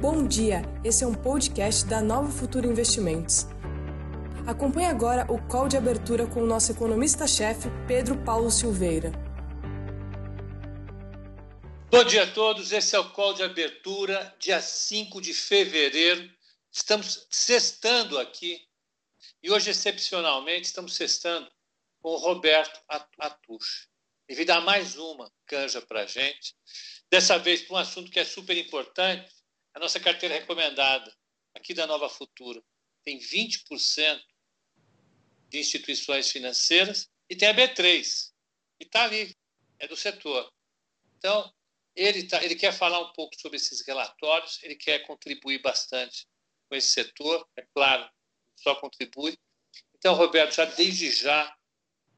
Bom dia, esse é um podcast da Nova Futura Investimentos. Acompanhe agora o call de abertura com o nosso economista-chefe, Pedro Paulo Silveira. Bom dia a todos, esse é o call de abertura, dia 5 de fevereiro. Estamos sextando aqui e hoje, excepcionalmente, estamos sextando com o Roberto Atush. Ele dar mais uma canja para a gente, dessa vez para um assunto que é super importante, a nossa carteira recomendada aqui da Nova Futura tem 20% de instituições financeiras e tem a B3, e está ali, é do setor. Então, ele, tá, ele quer falar um pouco sobre esses relatórios, ele quer contribuir bastante com esse setor, é claro, só contribui. Então, Roberto, já desde já,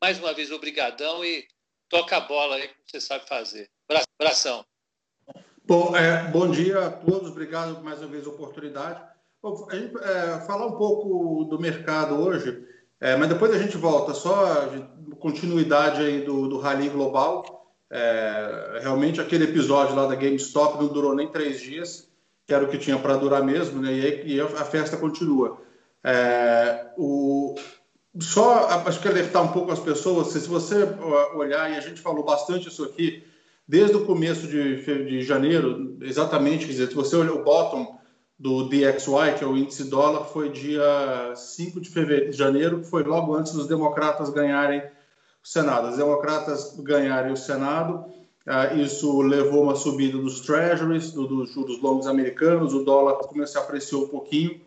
mais uma vez, obrigadão e toca a bola aí, como você sabe fazer. Abração. Bom, é, bom dia a todos, obrigado mais uma vez a oportunidade. Bom, a gente, é, falar um pouco do mercado hoje, é, mas depois a gente volta, só continuidade aí do, do Rally Global. É, realmente aquele episódio lá da GameStop não durou nem três dias, que era o que tinha para durar mesmo, né? E, e a festa continua. É, o, só acho que alertar um pouco as pessoas, se você olhar, e a gente falou bastante isso aqui, desde o começo de, de janeiro, exatamente, quer dizer, se você olhar o bottom do DXY, que é o índice dólar, foi dia 5 de, fevereiro, janeiro, que foi logo antes dos democratas ganharem o Senado. Os democratas ganharem o Senado, uh, isso levou uma subida dos treasuries, do, dos juros longos americanos, o dólar começou a apreciar um pouquinho.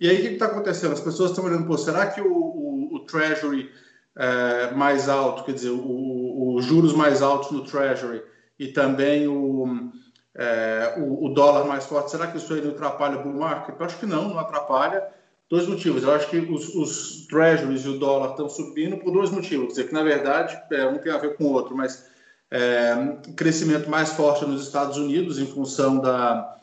E aí, o que está acontecendo? As pessoas estão olhando, pô, será que o, o, o treasury é, mais alto, quer dizer, os juros mais altos no treasury, e também o, é, o, o, dólar mais forte, será que isso aí atrapalha o bull market? Eu acho que não, não atrapalha. Dois motivos. Eu acho que os, os treasuries e o dólar estão subindo por dois motivos. Quer dizer, que na verdade é, um tem a ver com o outro, mas é, crescimento mais forte nos Estados Unidos em função da,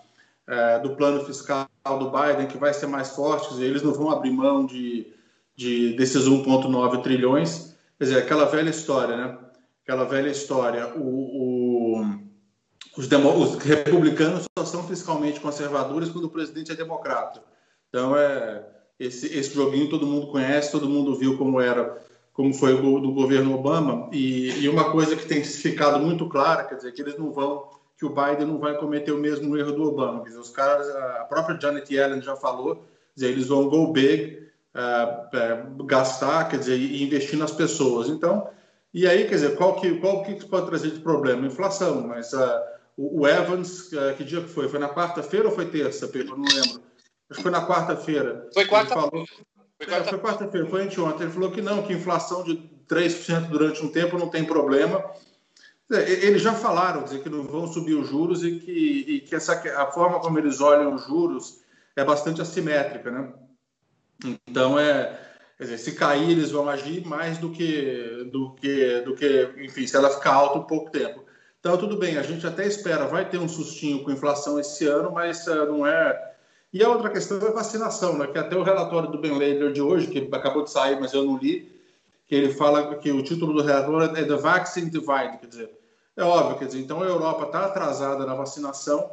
é, do plano fiscal do Biden, que vai ser mais forte. Dizer, eles não vão abrir mão de, de desses 1,9 trilhões. Quer dizer, aquela velha história, né? Aquela velha história. o, o os, demo, os, republicanos só são fiscalmente conservadores quando o presidente é democrata. Então é esse, esse joguinho todo mundo conhece, todo mundo viu como era, como foi o do governo Obama e, e uma coisa que tem ficado muito clara, quer dizer, que eles não vão, que o Biden não vai cometer o mesmo erro do Obama. Quer dizer, os caras, a própria Janet Yellen já falou, quer dizer, eles vão go big, uh, uh, gastar, quer dizer, e investir nas pessoas. Então, e aí, quer dizer, qual que, qual que pode trazer de problema? Inflação, mas uh, o, Evans, é, que dia que foi? Foi na quarta-feira ou foi terça, Pedro? Não lembro. Acho que foi na quarta-feira. Foi quarta-feira. Foi quarta-feira, é, quarta foi anteontem. Ele falou que não, que inflação de 3% durante um tempo não tem problema. Eles já falaram dizer, que não vão subir os juros e que, e que essa, a forma como eles olham os juros é bastante assimétrica, né? Então, é, dizer, se cair, eles vão agir mais do que, do que, do que, enfim, se ela ficar alta um pouco tempo. Então, tudo bem, a gente até espera, vai ter um sustinho com inflação esse ano, mas uh, não é. E a outra questão é vacinação, né? que até o relatório do Ben Lader de hoje, que acabou de sair, mas eu não li, que ele fala que o título do relatório é The Vaccine Divide, quer dizer, é óbvio, quer dizer, então a Europa está atrasada na vacinação,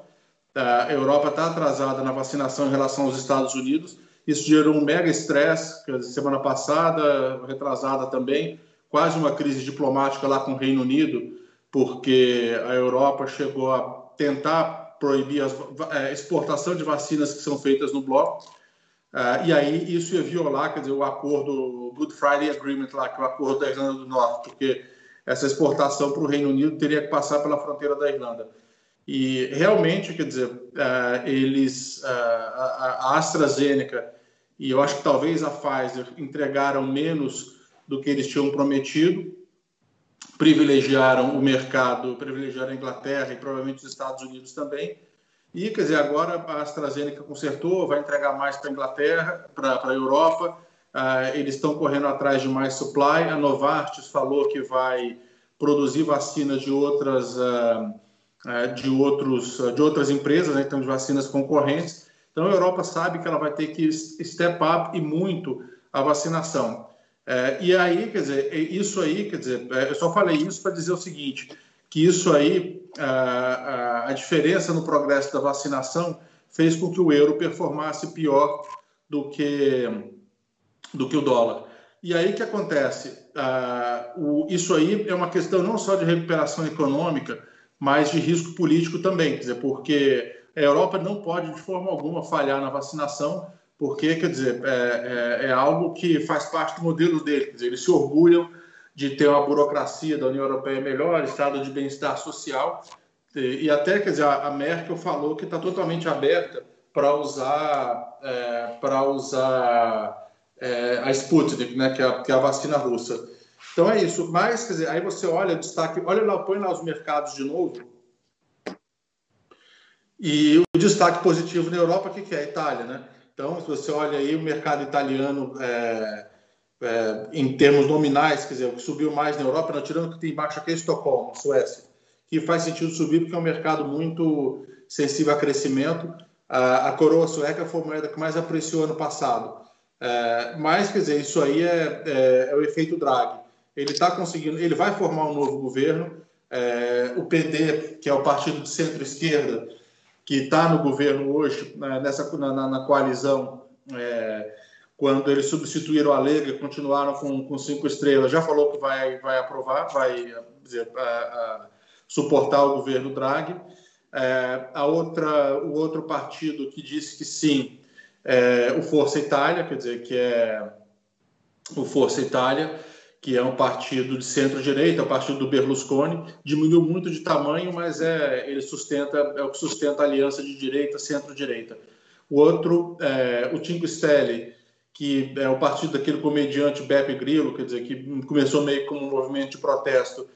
tá? a Europa está atrasada na vacinação em relação aos Estados Unidos, isso gerou um mega estresse, semana passada, retrasada também, quase uma crise diplomática lá com o Reino Unido, porque a Europa chegou a tentar proibir a é, exportação de vacinas que são feitas no bloco. Uh, e aí isso ia violar, quer dizer, o acordo, o Good Friday Agreement lá, que é o acordo da Irlanda do Norte, porque essa exportação para o Reino Unido teria que passar pela fronteira da Irlanda. E realmente, quer dizer, uh, eles, a AstraZeneca e eu acho que talvez a Pfizer entregaram menos do que eles tinham prometido, privilegiaram o mercado, privilegiaram a Inglaterra e provavelmente os Estados Unidos também. E, quer dizer, agora a AstraZeneca consertou, vai entregar mais para a Inglaterra, para a Europa. Uh, eles estão correndo atrás de mais supply. A Novartis falou que vai produzir vacinas de outras, uh, uh, de outros, de outras empresas, né, então de vacinas concorrentes. Então a Europa sabe que ela vai ter que step up e muito a vacinação. É, e aí, quer dizer, isso aí, quer dizer, é, eu só falei isso para dizer o seguinte, que isso aí, a, a, a, diferença no progresso da vacinação fez com que o euro performasse pior do que, do que o dólar. E aí que acontece? O, isso aí é uma questão não só de recuperação econômica, mas de risco político também, quer dizer, porque a Europa não pode de forma alguma falhar na vacinação, porque, quer dizer, é, é, é algo que faz parte do modelo dele, quer dizer, eles se orgulham de ter uma burocracia da União Europeia melhor, estado de bem-estar social, e, e, até, quer dizer, a, Merkel falou que está totalmente aberta para usar, é, para usar é, a Sputnik, né, que é a, que é a vacina russa. Então é isso. Mas, quer dizer, aí você olha destaque, olha lá, põe lá os mercados de novo. E o destaque positivo na Europa, o que, que é? A Itália, né? Então, se você olha aí o mercado italiano é, é, em termos nominais, quer dizer, o que subiu mais na Europa, não tirando que tem embaixo aqui é Estocolmo, Suécia, que faz sentido subir porque é um mercado muito sensível a crescimento. A, a coroa sueca foi a moeda que mais apreciou ano passado. É, mas, quer dizer, isso aí é, é, é o efeito Draghi. Ele está conseguindo, ele vai formar um novo governo. É, o PD, que é o partido de centro-esquerda, que está no governo hoje, né, nessa, na, na coalizão, é, quando eles substituíram a Lega e continuaram com, com, cinco estrelas, já falou que vai, vai aprovar, vai dizer, a, a, suportar o governo Draghi. É, a outra, o outro partido que disse que sim, é o Força Itália, quer dizer, que é o Força Itália, que é um partido de centro-direita, o partido do Berlusconi, diminuiu muito de tamanho, mas é ele sustenta é o que sustenta a aliança de direita centro-direita. O outro, é, o Cinque Stelle, que é o partido daquele comediante Beppe Grillo, quer dizer, que começou meio como um movimento de protesto.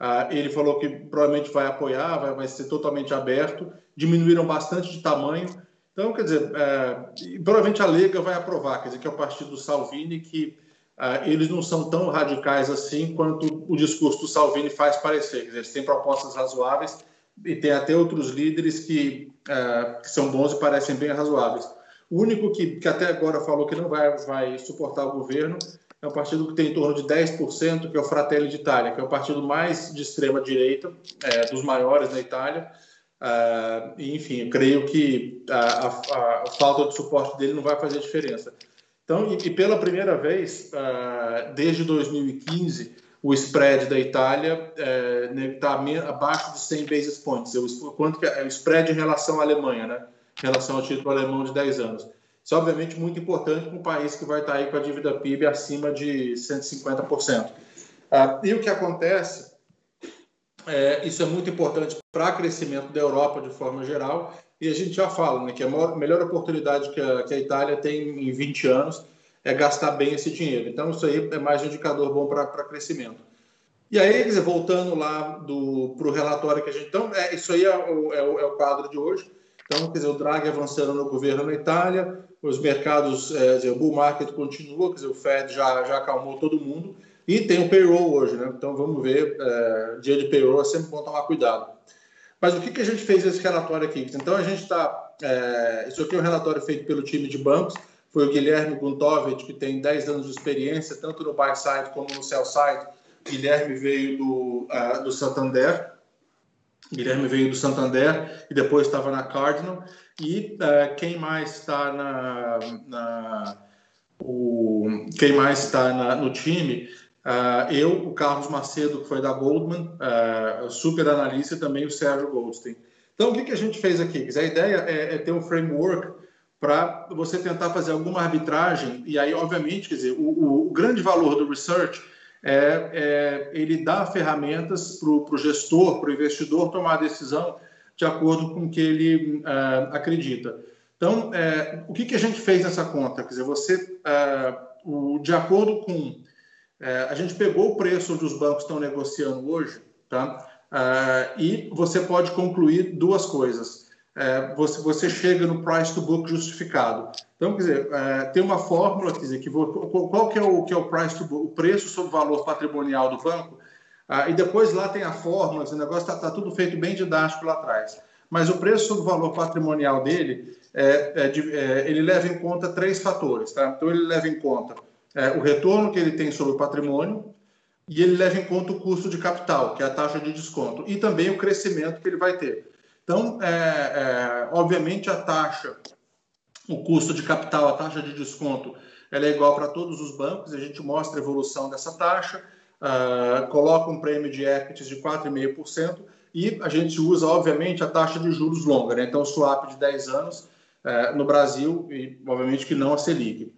Ah, ele falou que provavelmente vai apoiar, vai, vai ser totalmente aberto. Diminuíram bastante de tamanho. Então, quer dizer, é, provavelmente a Lega vai aprovar, quer dizer, que é o partido do Salvini, que eles não são tão radicais assim quanto o discurso do Salvini faz parecer. Eles têm propostas razoáveis e tem até outros líderes que, ah, que são bons e parecem bem razoáveis. O único que, que até agora falou que não vai, vai suportar o governo é um partido que tem em torno de 10%, que é o Fratelli d'Italia, que é o partido mais de extrema direita, é, dos maiores na Itália. Uh, enfim, eu creio que a, a, a, falta de suporte dele não vai fazer diferença. Então, e, e pela primeira vez, uh, desde 2015, o spread da Itália está uh, abaixo de 100 basis points, o, quanto que é o spread em relação à Alemanha, né? em relação ao título alemão de 10 anos. Isso é obviamente muito importante para um país que vai estar aí com a dívida PIB acima de 150%. Ah, e o que acontece, é, isso é muito importante para o crescimento da Europa de forma geral, e a gente já fala né, que a maior, melhor oportunidade que a, que a Itália tem em 20 anos é gastar bem esse dinheiro. Então, isso aí é mais um indicador bom para crescimento. E aí, dizer, voltando lá para o relatório que a gente. Então, é, isso aí é o, é, o, é o quadro de hoje. Então, quer dizer, o Draghi avançando no governo na Itália, os mercados, é, dizer, o bull market continua, quer dizer, o Fed já, já acalmou todo mundo, e tem o payroll hoje, né? Então, vamos ver, é, dia de payroll é sempre bom tomar cuidado. Mas o que, que a gente fez nesse relatório aqui? Então, a gente está, é, isso aqui é um relatório feito pelo time de bancos, foi o Guilherme Guntovich, que tem 10 anos de experiência, tanto no buy side como no sell side. Guilherme veio do, uh, do Santander, Guilherme veio do Santander e depois estava na Cardinal. E uh, quem mais está na, na o, quem mais está no time? Uh, eu, o Carlos Macedo, que foi da Goldman, uh, super analista, e também o Sérgio Goldstein. Então, o que, que a gente fez aqui? A ideia é, é ter um framework para você tentar fazer alguma arbitragem, e aí, obviamente, quer dizer, o, o, o grande valor do research é, é ele dá ferramentas para o gestor, para o investidor tomar a decisão de acordo com o que ele uh, acredita. Então, é, o que, que a gente fez nessa conta? Quer dizer, você, o, de acordo com. Uh, a gente pegou o preço onde os bancos estão negociando hoje, tá? e você pode concluir duas coisas. você, você chega no price to book justificado. Então, quer dizer, é, tem uma fórmula, quer dizer, que qual que é o, que é o, price to, o preço sobre o valor patrimonial do banco, ah, e depois lá tem a fórmula, esse negócio está tá tudo feito bem didático lá atrás. Mas o preço sobre o valor patrimonial dele, é, é, é, ele leva em conta três fatores. Tá? Então, ele leva em conta é, o retorno que ele tem sobre o patrimônio, e ele leva em conta o custo de capital, que é a taxa de desconto, e também o crescimento que ele vai ter. Então, é, é, obviamente, a taxa, o custo de capital, a taxa de desconto, ela é igual para todos os bancos, a gente mostra a evolução dessa taxa, uh, coloca um prêmio de equities de 4,5%, e a gente usa, obviamente, a taxa de juros longa, né? então swap de 10 anos uh, no Brasil, e obviamente que não a Selic.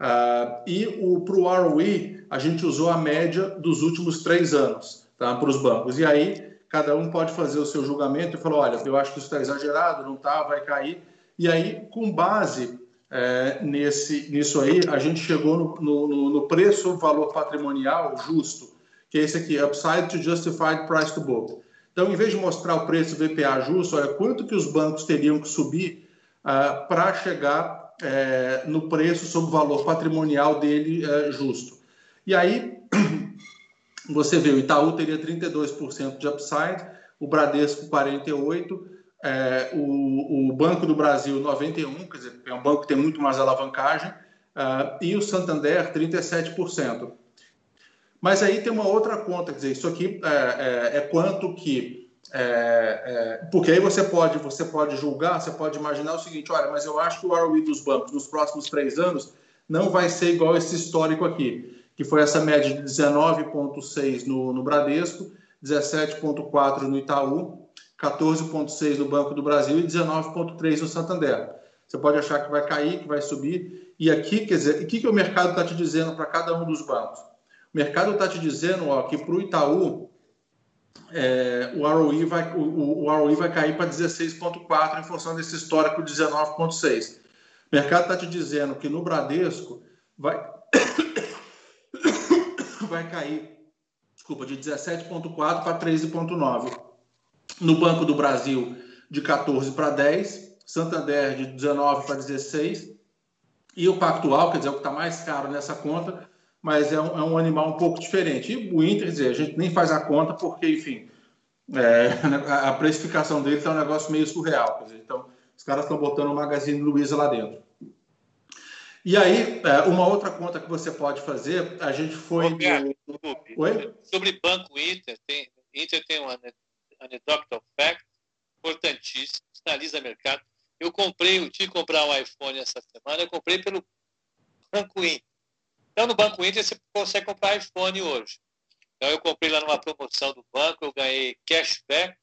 Uh, e para o ROE, a gente usou a média dos últimos três anos tá, para os bancos. E aí, cada um pode fazer o seu julgamento e falar: olha, eu acho que isso está exagerado, não está, vai cair. E aí, com base é, nesse, nisso aí, a gente chegou no, no, no preço valor patrimonial justo, que é esse aqui, Upside to Justified Price to Book. Então, em vez de mostrar o preço VPA justo, olha quanto que os bancos teriam que subir uh, para chegar é, no preço sobre o valor patrimonial dele é, justo. E aí, você vê, o Itaú teria 32% de upside, o Bradesco 48%, é, o, o, Banco do Brasil 91%, quer dizer, é um banco que tem muito mais alavancagem, uh, e o Santander 37%. Mas aí tem uma outra conta, quer dizer, isso aqui é, é, é quanto que é, é, porque aí você pode, você pode julgar, você pode imaginar o seguinte: olha, mas eu acho que o ROE dos bancos nos próximos três anos não vai ser igual esse histórico aqui, que foi essa média de 19,6 no, no Bradesco, 17,4 no Itaú, 14,6 no Banco do Brasil e 19,3 no Santander. Você pode achar que vai cair, que vai subir. E aqui, quer dizer, o que, que o mercado está te dizendo para cada um dos bancos? O mercado está te dizendo ó, que para o Itaú é, o, ROE vai, o, o ROE vai cair para 16,4 em função desse histórico de 19,6. O mercado está te dizendo que no Bradesco vai, vai cair desculpa, de 17,4 para 13,9. No Banco do Brasil, de 14 para 10. Santander, de 19 para 16. E o Pactual, quer dizer, o que está mais caro nessa conta, mas é um, é um, animal um pouco diferente. E o Inter, dizer, a gente nem faz a conta porque, enfim, é, a precificação dele está um negócio meio surreal. Dizer, então, os caras estão botando o Magazine Luiza lá dentro. E aí, é, uma outra conta que você pode fazer, a gente foi. Roberto. Oi? Sobre Banco Inter, tem, Inter tem um anecdotal fact importantíssimo, sinaliza mercado. Eu comprei, eu tive que comprar um iPhone essa semana, eu comprei pelo Banco Inter. Então, no Banco Inter, você consegue comprar iPhone hoje. Então, eu comprei lá numa promoção do banco, eu ganhei cashback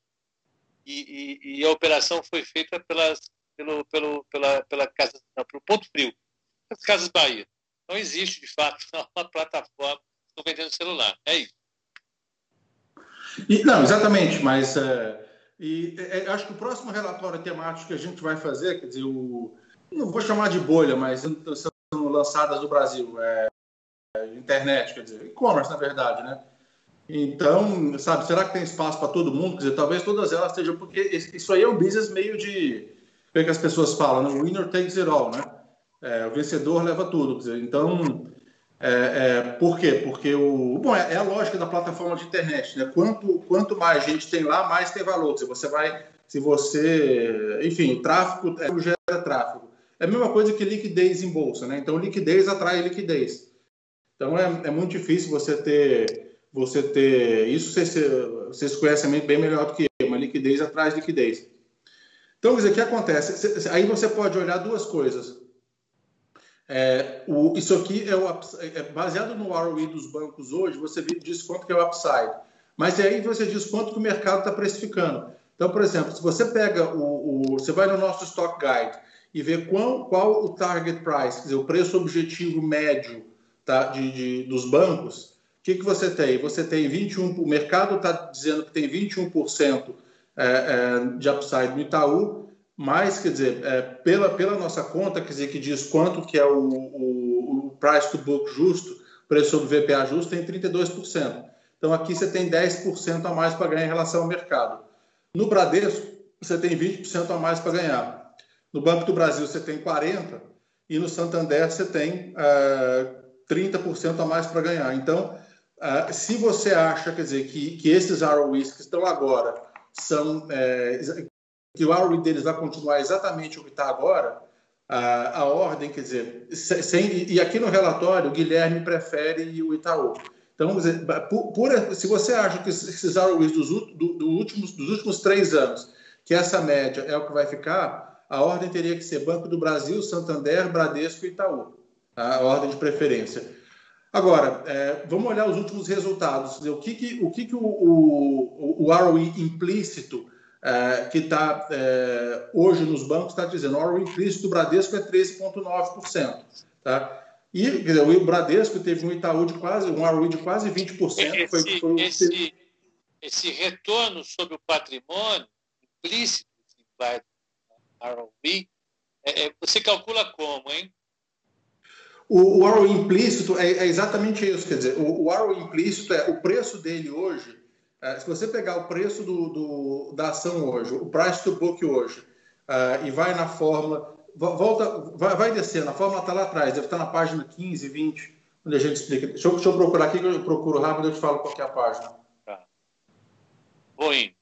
e, e, e a operação foi feita pelas, pelo, pelo, pela, pela casa, não, pelo Ponto Frio, as Casas Bahia. Não existe, de fato, uma plataforma que vendendo celular. É isso. E, não, exatamente, mas é, e, é, acho que o próximo relatório temático que a gente vai fazer, quer dizer, o, não vou chamar de bolha, mas são lançadas no Brasil. É, internet, quer dizer, e-commerce, na verdade, né? Então, sabe, será que tem espaço para todo mundo? Quer dizer, talvez todas elas estejam, porque isso aí é um business meio de, o que as pessoas falam, né? winner takes it all, né? É, o vencedor leva tudo, quer dizer, então, é, é, por quê? Porque o, bom, é, é, a lógica da plataforma de internet, né? Quanto, quanto mais gente tem lá, mais tem valor. Se você vai, se você, enfim, tráfego é, gera tráfego. É a mesma coisa que liquidez em bolsa, né? Então, liquidez atrai liquidez. Então, é, é muito difícil você ter, você ter isso. Vocês, vocês conhecem bem melhor do que eu, uma liquidez atrás liquidez. Então, o que acontece? Aí você pode olhar duas coisas. É, o, isso aqui é, o, é, baseado no ROE dos bancos hoje, você diz quanto que é o upside. Mas aí você diz quanto que o mercado está precificando. Então, por exemplo, se você pega o, o, Você vai no nosso Stock Guide e ver qual, qual o target price, quer dizer, o preço objetivo médio tá, de, de dos bancos, o que, que você tem? Você tem 21%, o mercado está dizendo que tem 21% é, é, de upside no Itaú, mas, quer dizer, é, pela, pela nossa conta, quer dizer, que diz quanto que é o, o, o price to book justo, preço sobre VPA justo, tem 32%. Então, aqui você tem 10% a mais para ganhar em relação ao mercado. No Bradesco, você tem 20% a mais para ganhar. No Banco do Brasil você tem 40% e no Santander você tem é, 30% a mais para ganhar. Então, uh, se você acha, quer dizer, que, que esses ROEs que estão agora são é, que o ROE deles vai continuar exatamente o que está agora, a, a, ordem, quer dizer, sem, e aqui no relatório o Guilherme prefere o Itaú. Então, dizer, por, por, se você acha que esses ROEs dos, do, do últimos, dos últimos três anos que essa média é o que vai ficar, a ordem teria que ser Banco do Brasil, Santander, Bradesco e Itaú. Tá? A ordem de preferência. Agora, é, vamos olhar os últimos resultados. O que, que o, que que o, o, o ROE implícito é, que está é, hoje nos bancos está dizendo? O ROE implícito do Bradesco é 13,9%. Tá? E dizer, o Bradesco teve um Itaú de quase, um ROE de quase 20%. Esse, foi, foi esse, esse retorno sobre o patrimônio implícito vai ROE, é, é, você calcula como, hein? O, o implícito é, é, exatamente isso, quer dizer, o, o implícito é o preço dele hoje, é, se você pegar o preço do, do, da ação hoje, o price to book hoje, uh, e vai na fórmula, volta, vai, vai descendo, a fórmula está lá atrás, deve estar na página 15, 20, onde a gente explica. Deixa eu, deixa eu procurar aqui, que eu procuro rápido eu te falo qual é a página. Tá. Vou indo.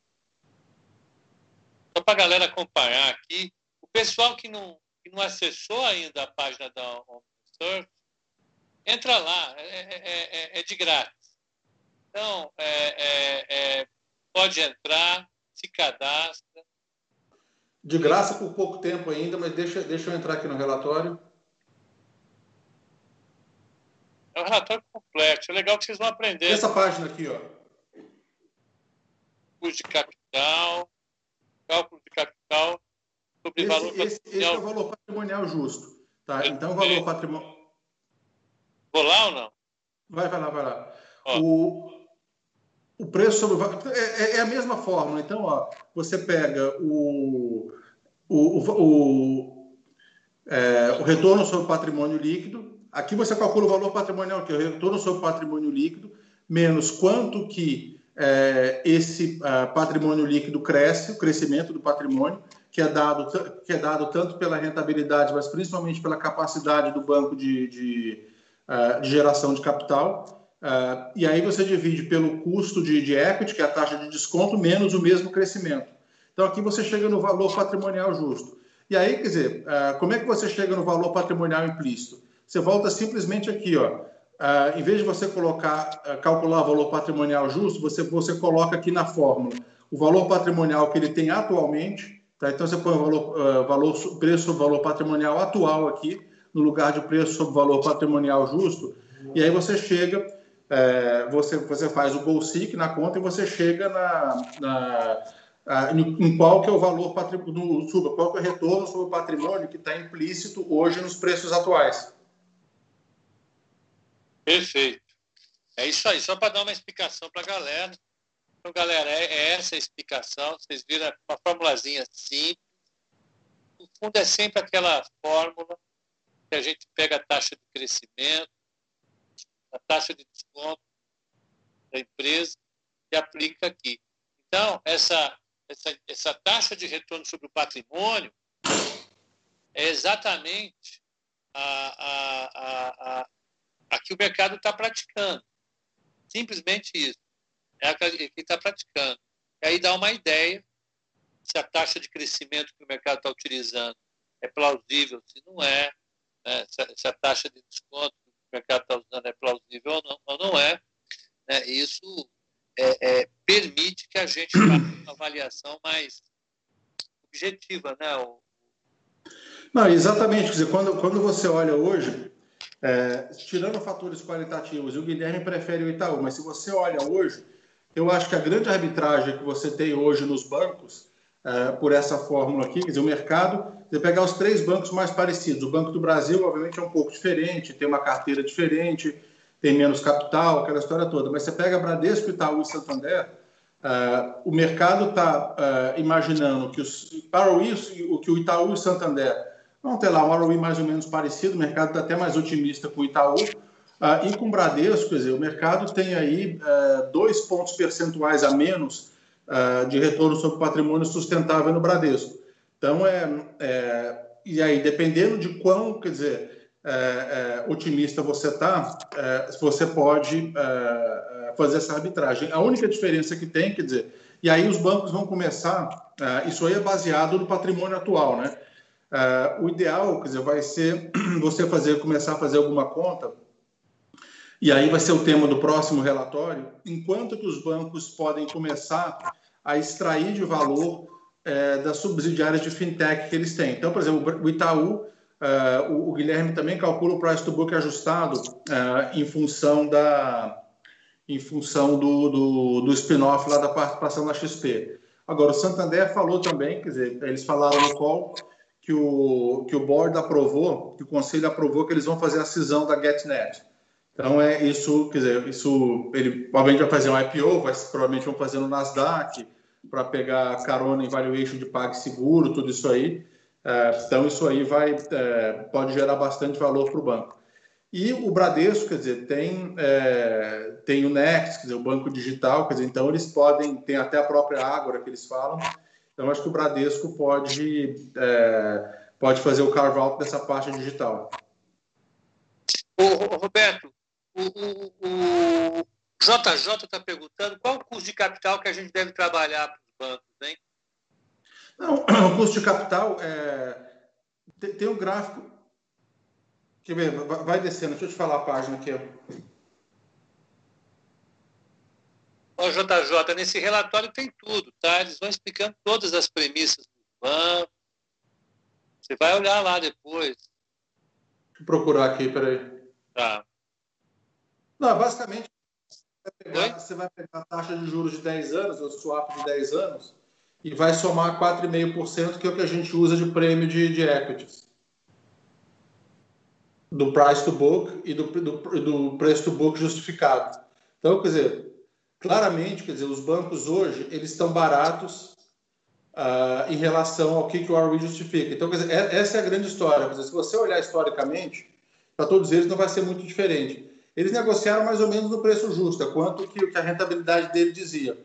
Só para a galera acompanhar aqui, o pessoal que não, que não acessou ainda a página da OmniSearch, entra lá, é, é, é, é de grátis. Então, é, é, pode entrar, se cadastra. De graça por pouco tempo ainda, mas deixa, deixa eu entrar aqui no relatório. É um relatório complexo. É legal que vocês vão aprender. Essa página aqui, ó. Custo de capital, cálculo de capital sobre esse, valor esse, patrimonial. Esse é o valor patrimonial justo. Tá? Então, o valor patrimonial. Vou lá ou não? Vai, vai lá, vai lá. O, o preço sobre o é, é, é, a mesma fórmula. Então, ó, você pega o, o, o, é, o retorno sobre o patrimônio líquido. Aqui você calcula o valor patrimonial, que é o retorno sobre o patrimônio líquido, menos quanto que é, esse uh, patrimônio líquido cresce, o crescimento do patrimônio, que é dado, que é dado tanto pela rentabilidade, mas principalmente pela capacidade do banco de, de, uh, de geração de capital. Uh, e aí você divide pelo custo de, de equity, que é a taxa de desconto, menos o mesmo crescimento. Então aqui você chega no valor patrimonial justo. E aí, quer dizer, como é que você chega no valor patrimonial implícito? Você volta simplesmente aqui, ó em vez de você colocar, calcular o valor patrimonial justo, você, você coloca aqui na fórmula o valor patrimonial que ele tem atualmente. Tá? Então, você põe o valor, uh, valor, preço sobre valor patrimonial atual aqui, no lugar de preço sobre valor patrimonial justo. E aí você chega, é, você, você faz o GOLSIC na conta e você chega na, na em qual que é o valor patrimonial, qual que é o retorno sobre o patrimônio que está implícito hoje nos preços atuais. Perfeito. É isso aí, só para dar uma explicação para a galera. Então, galera, é, é, essa a explicação. Vocês viram uma formulazinha simples. No fundo, é sempre aquela fórmula que a gente pega a taxa de crescimento, a taxa de desconto da empresa e aplica aqui. Então, essa, essa, essa taxa de retorno sobre o patrimônio é exatamente a, a, a, a Aqui o mercado está praticando. Simplesmente isso. É que está praticando. E aí dá uma ideia se a taxa de crescimento que o mercado está utilizando é plausível, se não é, né? se, a, se, a, taxa de desconto que o mercado está usando é plausível ou não, ou não é. Né? Isso é, é, permite que a gente faça uma avaliação mais objetiva. Né? O... Não, exatamente. Quer dizer, quando, quando você olha hoje, é, tirando fatores qualitativos, o Guilherme prefere o Itaú, mas se você olha hoje, eu acho que a grande arbitragem que você tem hoje nos bancos, é, por essa fórmula aqui, quer dizer, o mercado, você pegar os três bancos mais parecidos. O Banco do Brasil, obviamente, é um pouco diferente, tem uma carteira diferente, tem menos capital, aquela história toda. Mas você pega Bradesco, Itaú e Santander, uh, o mercado está uh, imaginando que os, para isso, que o Itaú e o Santander Vamos ter lá um ROI mais ou menos parecido, o mercado está até mais otimista com o Itaú. Uh, e com o Bradesco, quer dizer, o mercado tem aí uh, dois pontos percentuais a menos uh, de retorno sobre patrimônio sustentável no Bradesco. Então, é, é e aí, dependendo de quão, quer dizer, é, é, otimista você está, você pode fazer essa arbitragem. A única diferença que tem, quer dizer, e aí os bancos vão começar, isso aí é baseado no patrimônio atual, né? O ideal, quer dizer, vai ser você fazer, começar a fazer alguma conta, e aí vai ser o tema do próximo relatório, enquanto que os bancos podem começar a extrair de valor é, das subsidiárias de fintech que eles têm. Então, por exemplo, o Itaú, é, o, o, Guilherme também calcula o price to book ajustado é, em função da em função do, do, do spin-off lá da participação da XP. Agora, o Santander falou também, quer dizer, eles falaram no call que o, que o board aprovou, que o conselho aprovou que eles vão fazer a cisão da GetNet. Então, é isso, quer dizer, isso, ele provavelmente vai fazer um IPO, vai, provavelmente vão fazer no Nasdaq, para pegar carona em valuation de PagSeguro, tudo isso aí. É, então, isso aí vai, é, pode gerar bastante valor para o banco. E o Bradesco, quer dizer, tem, é, tem o Next, quer dizer, o banco digital, quer dizer, então eles podem, tem até a própria Ágora que eles falam. Então, acho que o Bradesco pode, é, pode fazer o carve-out dessa parte digital. Ô, Roberto, o, o, o JJ está perguntando qual o custo de capital que a gente deve trabalhar para os bancos, hein? Não, o custo de capital é, tem, tem um gráfico ver? Vai descendo. Deixa eu te falar a página aqui. Ó, JJ, nesse relatório tem tudo, tá? Eles vão explicando todas as premissas do banco. Você vai olhar lá depois. Deixa eu procurar aqui, peraí. Tá. Não, basicamente, você vai, pegar, você vai pegar a taxa de juros de 10 anos, o swap de 10 anos, e vai somar 4,5%, que é o que a gente usa de prêmio de, de equities do price to book e do, do, do preço to book justificado. Então, quer dizer, claramente, quer dizer, os bancos hoje eles estão baratos uh, em relação ao que, que o ROE justifica. Então, quer dizer, é, essa é a grande história. Dizer, se você olhar historicamente, para todos eles não vai ser muito diferente. Eles negociaram mais ou menos no preço justo, é quanto que, que a rentabilidade dele dizia.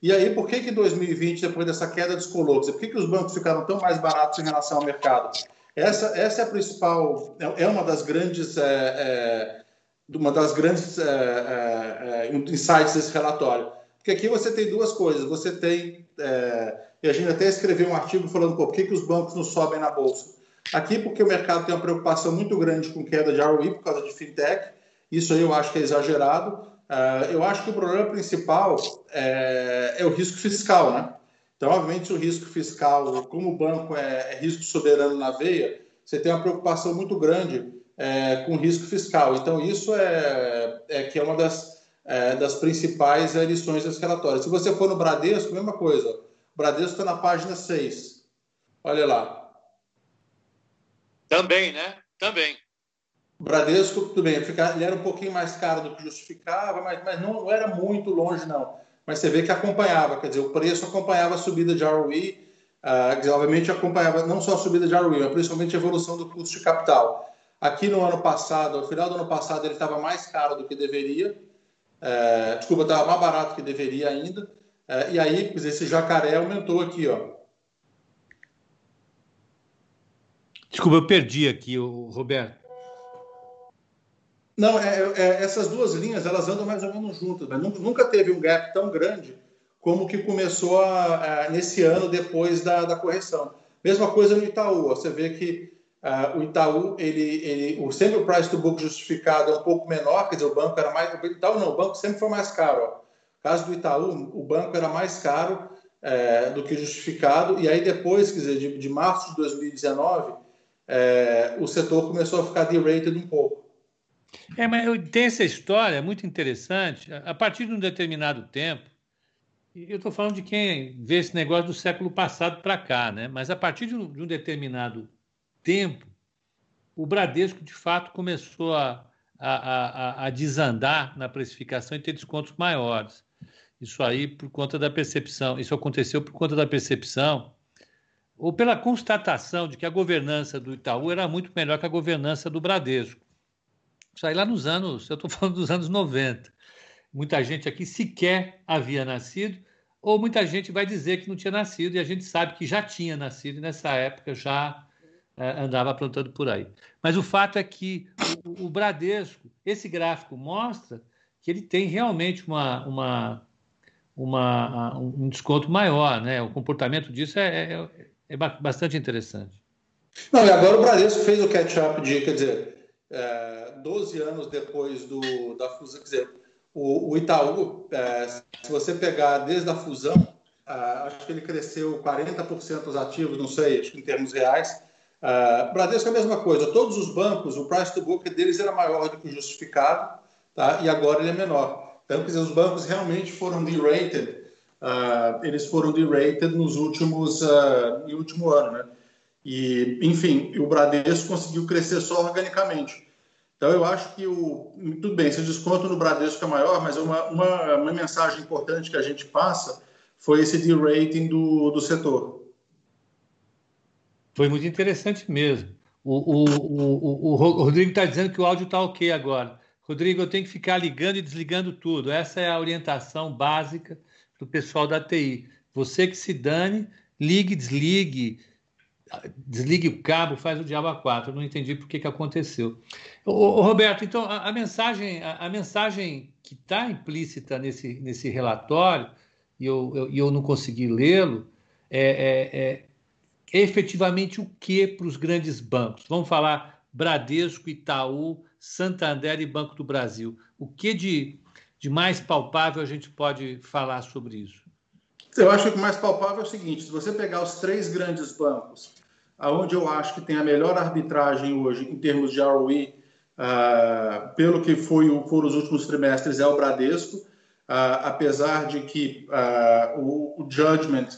E aí, por que que em 2020, depois dessa queda, descolou? Por que, que os bancos ficaram tão mais baratos em relação ao mercado? Essa, essa é a principal, é, é uma das grandes, é, é, uma das grandes é, é, é, insights desse relatório. Porque aqui você tem duas coisas. Você tem, e a gente até escreveu um artigo falando, pô, por que, que os bancos não sobem na bolsa? Aqui porque o mercado tem uma preocupação muito grande com queda de ROI por causa de fintech. Isso aí eu acho que é exagerado. eu acho que o problema principal é, o risco fiscal, né? Então, obviamente, o risco fiscal, como o banco é, é risco soberano na veia, você tem uma preocupação muito grande é, com risco fiscal. Então, isso é, é que é uma das, é, das principais lições desse relatório. Se você for no Bradesco, mesma coisa. O Bradesco está na página 6. Olha lá. Também, né? Também. Bradesco, tudo bem, ele era um pouquinho mais caro do que justificava, mas, mas não era muito longe, não mas você vê que acompanhava, quer dizer, o preço acompanhava a subida de ROE, uh, dizer, obviamente acompanhava não só a subida de ROE, mas principalmente a evolução do custo de capital. Aqui no ano passado, no final do ano passado, ele estava mais caro do que deveria, uh, desculpa, estava mais barato do que deveria ainda, uh, e aí, esse jacaré aumentou aqui, ó. Desculpa, eu perdi aqui, o Roberto. Não, é, é, essas duas linhas elas andam mais ou menos juntas, mas nunca teve um gap tão grande como que começou a, a, nesse ano depois da, da, correção. Mesma coisa no Itaú, você vê que uh, o Itaú, ele, ele, o sempre o price to book justificado é um pouco menor, quer dizer, o banco era mais, o Itaú não, o banco sempre foi mais caro. Ó. No caso do Itaú, o banco era mais caro é, do que justificado, e aí depois, quer dizer, de, de março de 2019, é, o setor começou a ficar derated um pouco. É, mas tem essa história muito interessante. A partir de um determinado tempo, eu estou falando de quem vê esse negócio do século passado para cá, né? Mas a partir de um, de determinado tempo, o Bradesco de fato começou a, a, a, a desandar na precificação e ter descontos maiores. Isso aí por conta da percepção. Isso aconteceu por conta da percepção ou pela constatação de que a governança do Itaú era muito melhor que a governança do Bradesco. Isso aí lá nos anos, eu estou falando dos anos 90. Muita gente aqui sequer havia nascido, ou muita gente vai dizer que não tinha nascido, e a gente sabe que já tinha nascido, e nessa época já é, andava plantando por aí. Mas o fato é que o, o, Bradesco, esse gráfico mostra que ele tem realmente uma, uma, uma, um desconto maior, né? O comportamento disso é, é, é bastante interessante. Não, e agora o Bradesco fez o catch-up de, quer dizer, é 12 anos depois do, da fusão, quer dizer, o, o Itaú, é, se você pegar desde a fusão Uh, acho que ele cresceu 40% os ativos, não sei, acho que em termos reais. Uh, Bradesco é a mesma coisa. Todos os bancos, o price to book deles era maior do que o justificado, tá? e agora ele é menor. Então, quer dizer, os bancos realmente foram derated. Uh, eles foram derated nos últimos, uh, no último ano, né? E, enfim, o Bradesco conseguiu crescer só organicamente. Então, eu acho que o. Tudo bem, esse desconto no Bradesco é maior, mas uma, uma, uma mensagem importante que a gente passa foi esse de-rating do, do setor. Foi muito interessante mesmo. O, o, o, o Rodrigo está dizendo que o áudio está ok agora. Rodrigo, eu tenho que ficar ligando e desligando tudo. Essa é a orientação básica do pessoal da TI. Você que se dane, ligue, desligue, desligue o cabo, faz o diabo a quatro. Não entendi por que, que aconteceu. Ô, ô, Roberto, então a, a mensagem, a, a, mensagem que está implícita nesse, nesse relatório, e eu, eu, eu não consegui lê-lo, é, é, é, é efetivamente o que para os grandes bancos? Vamos falar Bradesco, Itaú, Santander e Banco do Brasil. O que de, de mais palpável a gente pode falar sobre isso? Eu acho que o mais palpável é o seguinte: se você pegar os três grandes bancos, aonde eu acho que tem a melhor arbitragem hoje em termos de ROE, uh, ah, pelo que foi, foram os últimos trimestres, é o Bradesco, uh, apesar de que uh, o, o judgment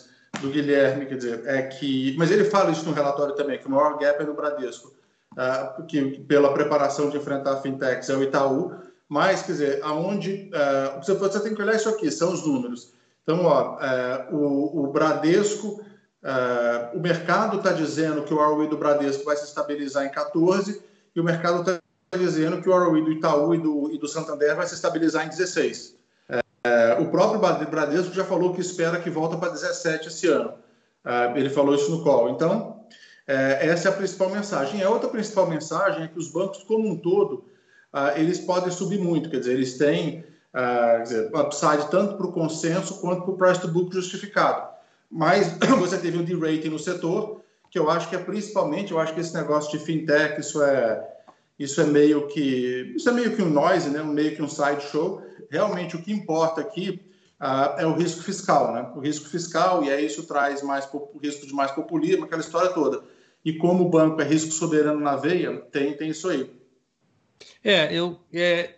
do Guilherme, quer dizer, é que. Mas ele fala isso no relatório também, que o maior gap é no Bradesco, uh, que pela preparação de enfrentar fintechs é o Itaú, mas, quer dizer, aonde. Você, você tem que olhar isso aqui, são os números. Então, ó, uh, o, o, Bradesco, uh, o mercado está dizendo que o ROE do Bradesco vai se estabilizar em 14 e o mercado está dizendo que o ROE do Itaú e do, e do Santander vai se estabilizar em 16. Uh, o próprio Bradesco já falou que espera que volta para 17 esse ano. ele falou isso no call. Então, essa é a principal mensagem. A outra principal mensagem é que os bancos, como um todo, eles podem subir muito. Quer dizer, eles têm uh, dizer, upside tanto para o consenso quanto para o price to book justificado. Mas você teve um de-rating no setor, que eu acho que é principalmente, eu acho que esse negócio de fintech, isso é, isso é meio que isso é meio que um noise, né? meio que um sideshow. Realmente o que importa aqui uh, é o risco fiscal, né? O risco fiscal, e aí isso traz mais risco de mais populismo, aquela história toda. E como o banco é risco soberano na veia, tem, tem isso aí. É, eu é,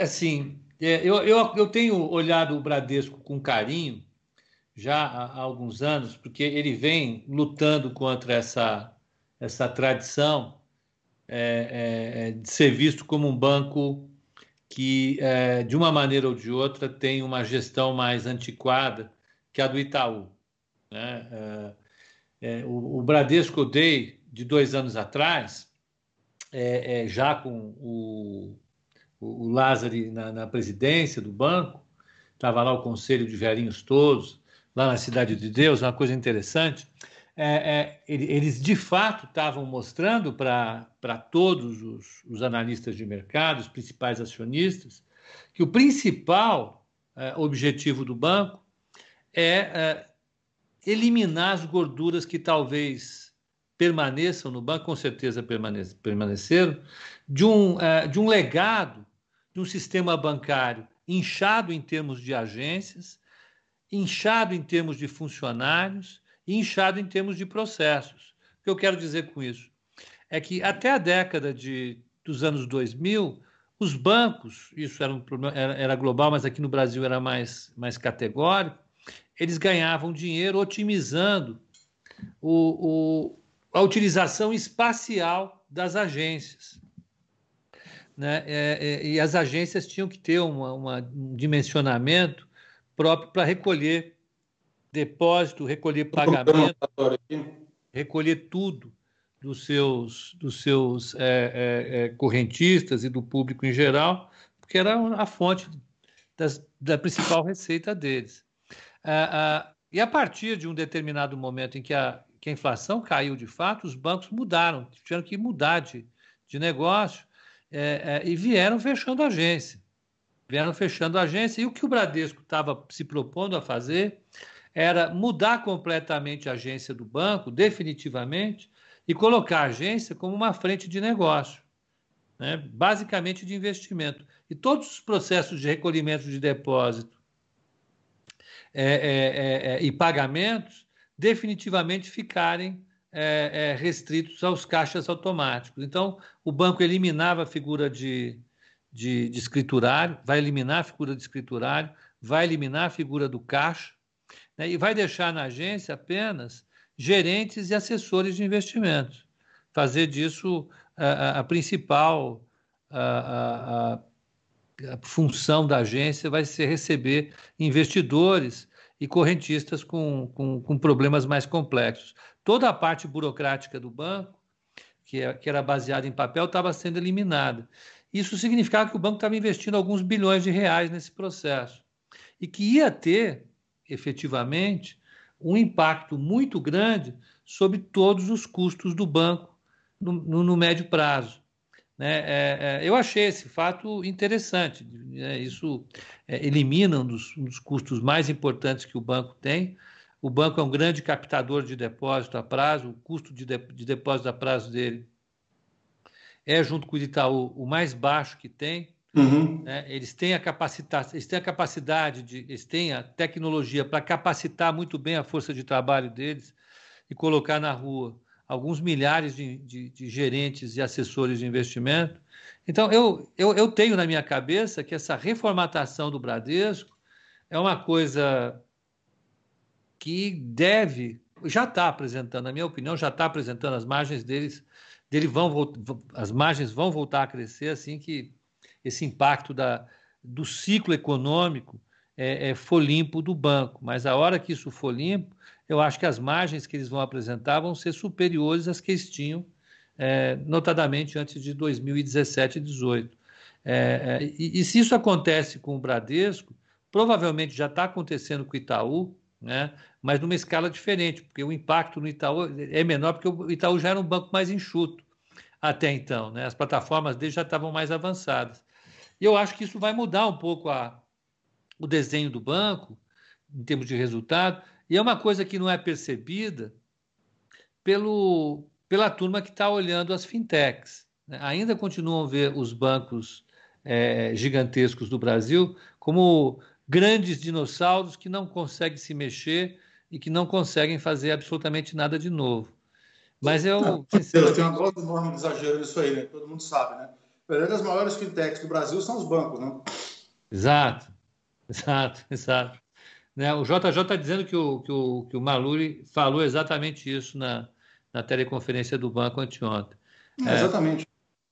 assim, é, eu, eu, eu tenho olhado o Bradesco com carinho já há, há alguns anos, porque ele vem lutando contra essa, essa tradição é, é, de ser visto como um banco que, é, de uma maneira ou de outra, tem uma gestão mais antiquada que a do Itaú. Né? É, é, o, o, Bradesco Day, de dois anos atrás, já com o o, Lázaro na, na presidência do banco, estava lá o conselho de velhinhos todos, lá na Cidade de Deus, uma coisa interessante. É, é, eles de fato estavam mostrando para todos os, os, analistas de mercado, os principais acionistas, que o principal é, objetivo do banco é, é eliminar as gorduras que talvez permaneçam no banco, com certeza permaneceram, de um, é, de um legado de um sistema bancário inchado em termos de agências, inchado em termos de funcionários e inchado em termos de processos. O que eu quero dizer com isso é que até a década de, dos anos 2000, os bancos, isso era, um problema, era, era global, mas aqui no Brasil era mais, mais categórico, eles ganhavam dinheiro otimizando o, o, a utilização espacial das agências né? É, é, e as agências tinham que ter uma, uma, um dimensionamento próprio para recolher depósito, recolher pagamento, recolher tudo dos seus, dos seus é, é, é, correntistas e do público em geral, porque era a fonte das, da principal receita deles. e a partir de um determinado momento em que a, que a inflação caiu de fato, os bancos mudaram, tiveram que mudar de, de negócio é, é, e vieram fechando a agência. Vieram fechando a agência, e o que o Bradesco estava se propondo a fazer era mudar completamente a agência do banco, definitivamente, e colocar a agência como uma frente de negócio, né? basicamente de investimento. E todos os processos de recolhimento de depósito é, é, e pagamentos definitivamente ficarem restritos aos caixas automáticos. Então, o banco eliminava a figura de, de, de escriturário, vai eliminar a figura de escriturário, vai eliminar a figura do caixa né, e vai deixar na agência apenas gerentes e assessores de investimentos. Fazer disso a, a principal a, a, a função da agência vai ser receber investidores e correntistas com, com, com, problemas mais complexos. Toda a parte burocrática do banco, que, é, que era baseada em papel, estava sendo eliminada. Isso significava que o banco estava investindo alguns bilhões de reais nesse processo e que ia ter, efetivamente, um impacto muito grande sobre todos os custos do banco no, no, no médio prazo. Né? É, é, eu achei esse fato interessante. Né? Isso é, elimina um dos, um dos, custos mais importantes que o banco tem. O banco é um grande captador de depósito a prazo, o custo de, de, de depósito a prazo dele é, junto com o Itaú, o mais baixo que tem. Uhum. Né? Eles têm a capacidade, eles têm a capacidade de, eles têm a tecnologia para capacitar muito bem a força de trabalho deles e colocar na rua alguns milhares de, de, de gerentes e assessores de investimento. Então, eu, eu, eu tenho na minha cabeça que essa reformatação do Bradesco é uma coisa que deve, já está apresentando, na minha opinião, já está apresentando as margens deles, dele vão as margens vão voltar a crescer assim que esse impacto da, do ciclo econômico é, é, for limpo do banco. Mas a hora que isso for limpo, eu acho que as margens que eles vão apresentar vão ser superiores às que eles tinham, é, notadamente antes de 2017 e 2018. É, é, e, e, se isso acontece com o Bradesco, provavelmente já está acontecendo com o Itaú, né? mas numa escala diferente, porque o impacto no Itaú é menor, porque o Itaú já era um banco mais enxuto até então. Né? As plataformas dele já estavam mais avançadas. E eu acho que isso vai mudar um pouco a, o desenho do banco, em termos de resultado, e é uma coisa que não é percebida pelo, pela turma que está olhando as fintechs. Né? Ainda continuam a ver os bancos é, gigantescos do Brasil como grandes dinossauros que não conseguem se mexer e que não conseguem fazer absolutamente nada de novo. Mas eu. Não, sinceramente... Tem uma dose enorme de exagero nisso aí, né? Todo mundo sabe, né? Na verdade, as maiores fintechs do Brasil são os bancos, né? Exato, exato, exato. Né? O JJ está dizendo que o, que, o, que o Maluri falou exatamente isso na, na teleconferência do banco anteontem. É, exatamente.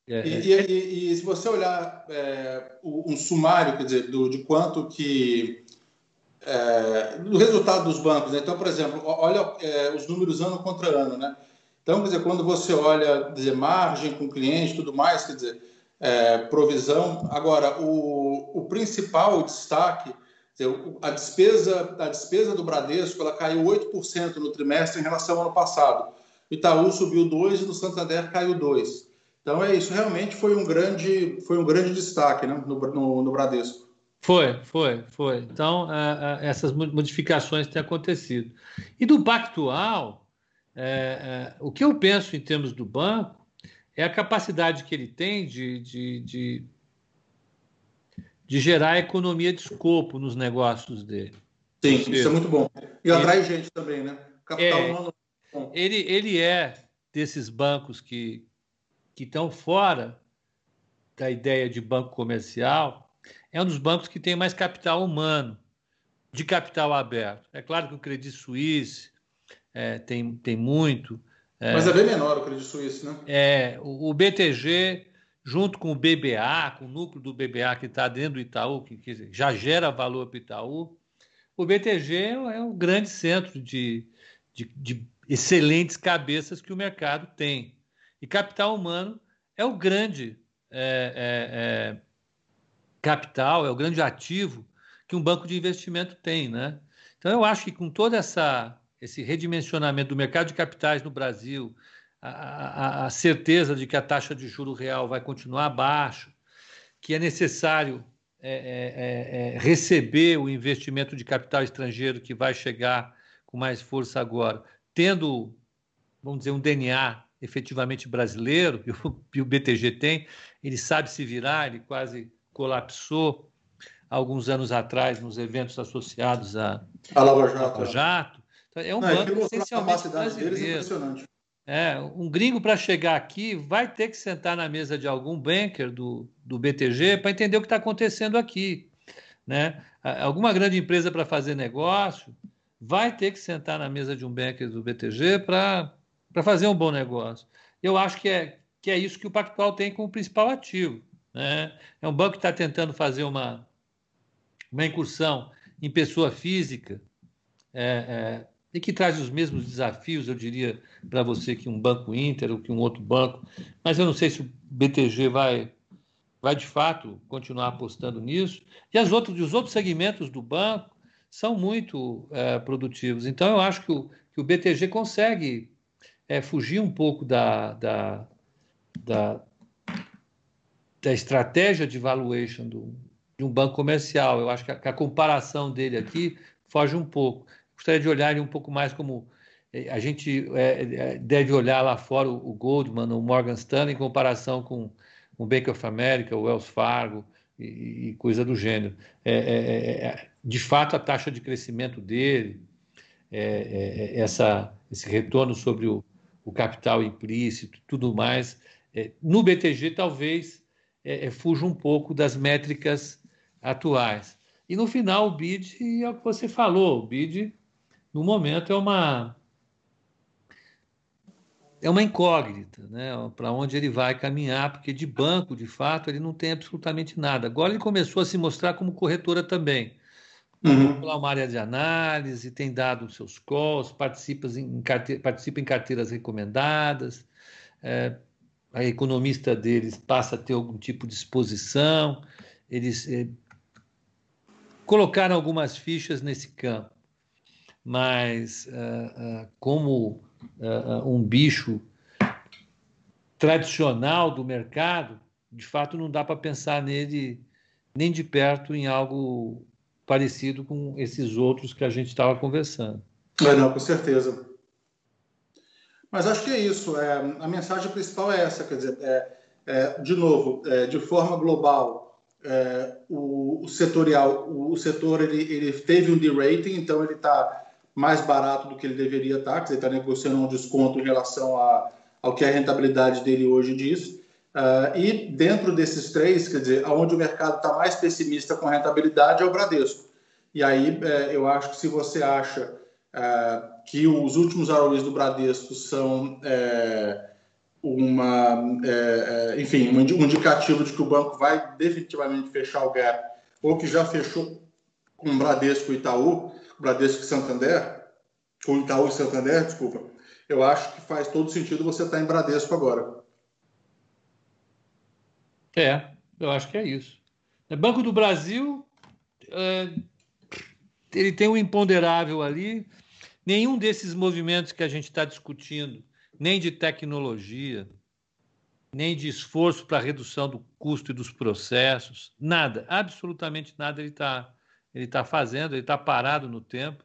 É, e, é... E, e, se você olhar é, um sumário, quer dizer, do, de quanto que é, do resultado dos bancos, né? então, por exemplo, olha é, os números ano contra ano, né? Então, quer dizer, quando você olha dizer, margem com cliente, tudo mais, quer dizer, é, provisão. Agora, o, o principal destaque a despesa, a despesa do Bradesco ela caiu 8% no trimestre em relação ao ano passado. Itaú subiu 2% e no Santander caiu 2%. Então é isso, realmente foi um grande, foi um grande destaque né, no, no, no Bradesco. Foi, foi, foi. Então, é, é, essas modificações têm acontecido. E do Pactual, é, o que eu penso em termos do banco é a capacidade que ele tem de, de, de de gerar economia de escopo nos negócios dele. Sim, seja, isso é muito bom. E atrai gente também, né? Capital é, humano. Ele, ele é desses bancos que, que estão fora da ideia de banco comercial, é um dos bancos que tem mais capital humano, de capital aberto. É claro que o Credit Suisse é, tem, tem muito. É, Mas é bem menor o Credit Suisse, né? É, o, o BTG junto com o BBA, com o núcleo do BBA que está dentro do Itaú, que, que, já gera valor para o Itaú, o BTG é um grande centro de, de, de, excelentes cabeças que o mercado tem. E capital humano é o grande é, é, é, capital, é o grande ativo que um banco de investimento tem. Né? Então, eu acho que com todo essa, esse redimensionamento do mercado de capitais no Brasil, a, a, certeza de que a taxa de juro real vai continuar baixa, que é necessário é, é, é, é, receber o investimento de capital estrangeiro que vai chegar com mais força agora, tendo, vamos dizer, um DNA efetivamente brasileiro, e o, e o BTG tem, ele sabe se virar, ele quase colapsou alguns anos atrás nos eventos associados a, a Lava Jato. Jato. Então, é um Não, banco essencialmente brasileiro. É, um gringo para chegar aqui vai ter que sentar na mesa de algum banker do, do BTG para entender o que está acontecendo aqui. Né? Alguma grande empresa para fazer negócio vai ter que sentar na mesa de um banker do BTG para fazer um bom negócio. Eu acho que é, que é isso que o Pactual tem como principal ativo. Né? É um banco que está tentando fazer uma, uma incursão em pessoa física é, é, e que traz os mesmos desafios, eu diria, para você que um banco Inter ou que um outro banco. Mas eu não sei se o BTG vai, vai de fato continuar apostando nisso. E as outros, os outros segmentos do banco são muito é, produtivos. Então, eu acho que o, que o BTG consegue é, fugir um pouco da, da, da, da estratégia de valuation do, de um banco comercial. Eu acho que a, que a, comparação dele aqui foge um pouco. Gostaria de olhar um pouco mais como é, a gente é, é, deve olhar lá fora o, Goldman, o Morgan Stanley, em comparação com o Bank of America, o Wells Fargo e, coisa do gênero. De fato, a taxa de crescimento dele, essa, esse retorno sobre o, o capital implícito, tudo mais, no BTG talvez fuja um pouco das métricas atuais. E no final, o BID é o que você falou, o BID, no momento, é uma é uma incógnita, né? Para onde ele vai caminhar, porque de banco, de fato, ele não tem absolutamente nada. Agora ele começou a se mostrar como corretora também. Uhum. uma área de análise, tem dado seus calls, participa em, carteira, participa em carteiras recomendadas. É, a economista deles passa a ter algum tipo de exposição. Eles é, colocaram algumas fichas nesse campo, mas uh, uh, como uh, um bicho tradicional do mercado, de fato não dá para pensar nele nem de perto em algo parecido com esses outros que a gente estava conversando. É, não, com certeza. Mas acho que é isso. É, a mensagem principal é essa, quer dizer, é, é, de novo, é, de forma global, é, o, o, setorial, o, o, setor ele, ele teve um de-rating, então ele está mais barato do que ele deveria estar, que ele está negociando um desconto em relação a, ao que a rentabilidade dele hoje diz. Uh, e dentro desses três, quer dizer, aonde o mercado está mais pessimista com a rentabilidade é o Bradesco. E aí é, eu acho que se você acha é, que os últimos ROIs do Bradesco são é, uma, é, é, enfim, um indicativo de que o banco vai definitivamente fechar o gap, ou que já fechou com o Bradesco e Itaú, Bradesco e Santander, ou Itaú e Santander, desculpa, eu acho que faz todo sentido você estar em Bradesco agora. É, eu acho que é isso. É Banco do Brasil, é, ele tem um imponderável ali. Nenhum desses movimentos que a gente está discutindo, nem de tecnologia, nem de esforço para redução do custo e dos processos, nada, absolutamente nada ele está ele está fazendo, ele está parado no tempo,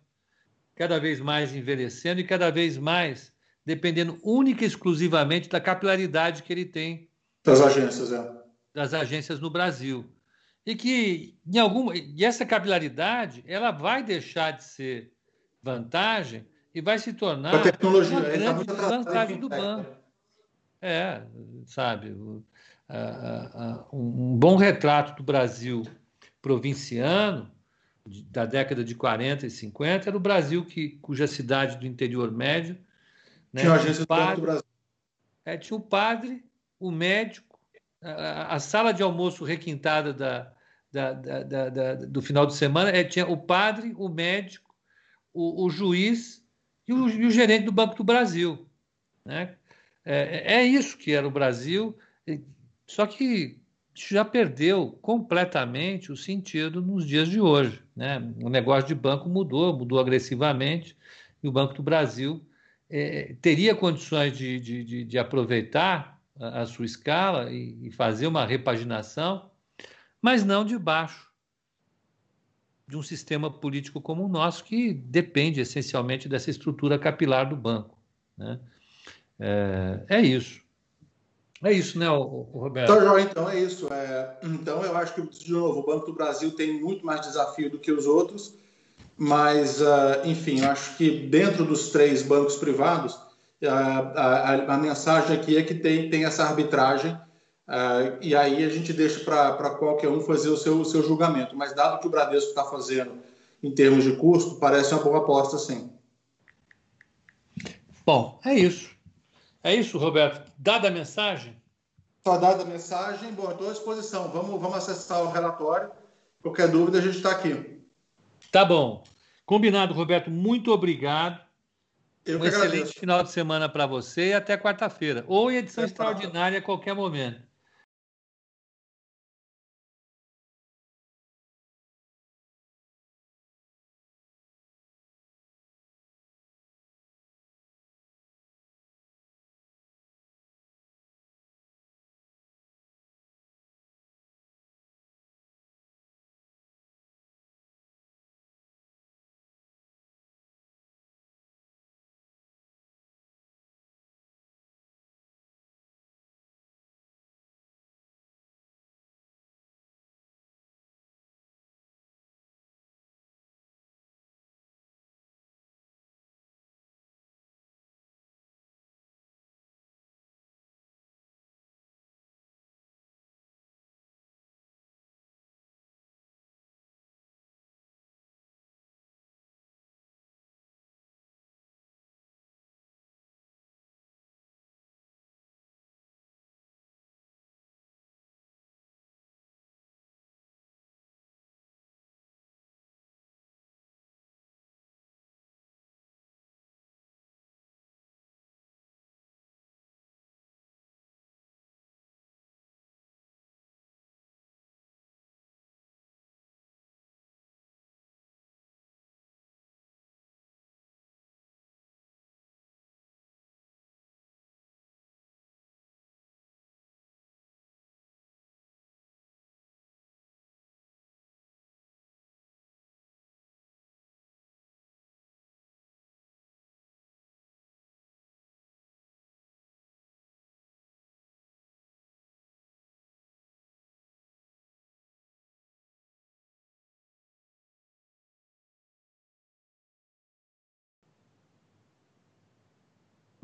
cada vez mais envelhecendo e cada vez mais dependendo única e exclusivamente da capilaridade que ele tem das agências, é. das agências no Brasil. E que em alguma e essa capilaridade ela vai deixar de ser vantagem e vai se tornar tecnologia, uma grande tá vantagem do banco. É, sabe, um bom retrato do Brasil provinciano da década de 40 e 50 era o Brasil que, cuja cidade do interior médio né, tinha, agência padre, do Brasil. É, tinha o padre, o médico, a, a sala de almoço requintada da, da, da, da, do final de semana é, tinha o padre, o médico, o, o juiz e o, e o, gerente do Banco do Brasil. Né? É, é isso que era o Brasil, só que já perdeu completamente o sentido nos dias de hoje. Né? O negócio de banco mudou, mudou agressivamente, e o Banco do Brasil é, teria condições de, de, de aproveitar a, a, sua escala e, e, fazer uma repaginação, mas não debaixo de um sistema político como o nosso, que depende essencialmente dessa estrutura capilar do banco. Né? É, é isso. É isso, né, Roberto? Então, então é isso. É, então, eu acho que, de novo, o Banco do Brasil tem muito mais desafio do que os outros, mas, uh, enfim, eu acho que dentro dos três bancos privados, uh, a, a, mensagem aqui é que tem, tem essa arbitragem, uh, e aí a gente deixa para qualquer um fazer o seu, o seu julgamento. Mas, dado que o Bradesco está fazendo em termos de custo, parece uma boa aposta, sim. Bom, é isso. É isso, Roberto. Dada a mensagem? Só dada a mensagem, bom, estou à disposição. Vamos, vamos acessar o relatório. Qualquer dúvida, a gente está aqui. Tá bom. Combinado, Roberto. Muito obrigado. Eu um excelente agradeço. final de semana para você e até quarta-feira. Ou em edição é extraordinária a qualquer momento.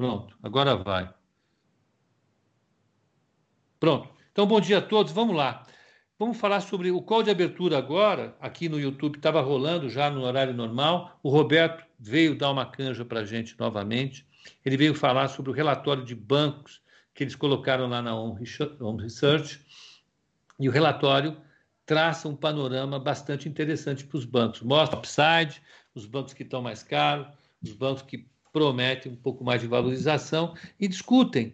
Pronto, agora vai. Pronto. Então, bom dia a todos. Vamos lá. Vamos falar sobre o call de abertura agora. Aqui no YouTube estava rolando já no horário normal. O Roberto veio dar uma canja para a gente novamente. Ele veio falar sobre o relatório de bancos que eles colocaram lá na On Research. E o relatório traça um panorama bastante interessante para os bancos. Mostra o upside, os bancos que estão mais caros, os bancos que prometem um pouco mais de valorização e discutem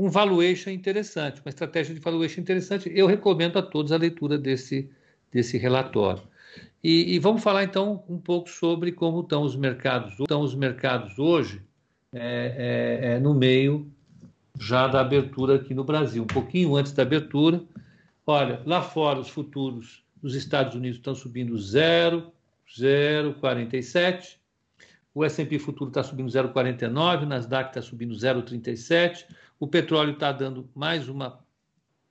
um valuation interessante, uma estratégia de valuation interessante. Eu recomendo a todos a leitura desse, desse relatório. E, e vamos falar então um pouco sobre como estão os mercados, estão os mercados hoje é, é, é, no meio já da abertura aqui no Brasil, um pouquinho antes da abertura. Olha, lá fora os futuros dos Estados Unidos estão subindo 0,047 o S&P futuro está subindo 0,49, o Nasdaq está subindo 0,37, o petróleo está dando mais uma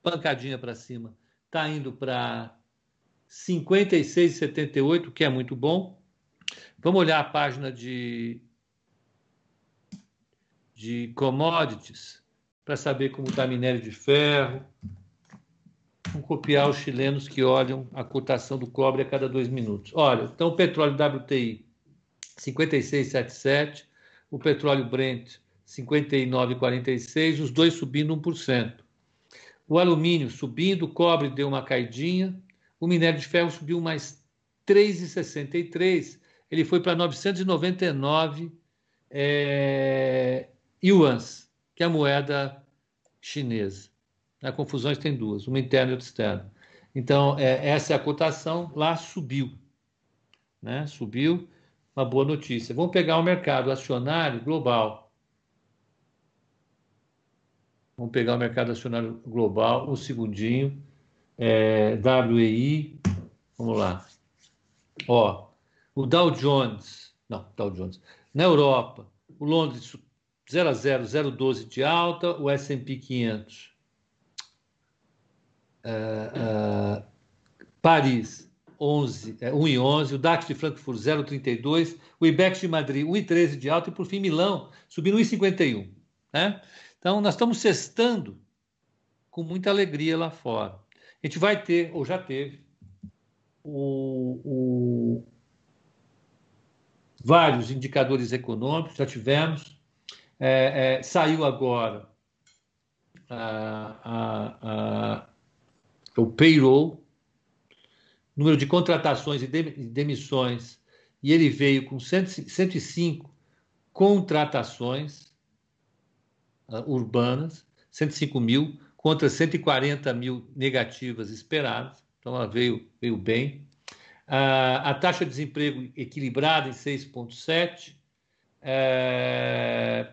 pancadinha para cima, está indo para 56,78, que é muito bom. Vamos olhar a página de, de commodities para saber como está minério de ferro. Vamos copiar os chilenos que olham a cotação do cobre a cada dois minutos. Olha, então o petróleo WTI 56,77, o petróleo Brent 59,46, os dois subindo 1%. O alumínio subindo, o cobre deu uma caidinha, o minério de ferro subiu mais 3,63, ele foi para 999 é, yuans, que é a moeda chinesa. A confusões tem duas, uma interna e outra externa. Então, é, essa é a cotação, lá subiu. Né? Subiu uma boa notícia. Vamos pegar o mercado acionário global. Vamos pegar o mercado acionário global, um segundinho. É, WEI, vamos lá. Ó, o Dow Jones, não, Dow Jones. Na Europa, o Londres 0 a 0, 0,12 de alta, o S&P 500 uh, uh, Paris 11, é, 1,11, o DAX de Frankfurt 0,32, o IBEX de Madrid 1,13 de alta e, por fim, Milão subindo 1,51. Né? Então, nós estamos sextando com muita alegria lá fora. A gente vai ter, ou já teve, o, o, vários indicadores econômicos, já tivemos. É, é, saiu agora a, a, a, o payroll, número de contratações e demissões, e ele veio com 105 contratações uh, urbanas, 105 mil, contra 140 mil negativas esperadas, então ela veio, veio bem. Uh, a taxa de desemprego equilibrada em 6,7%, uh,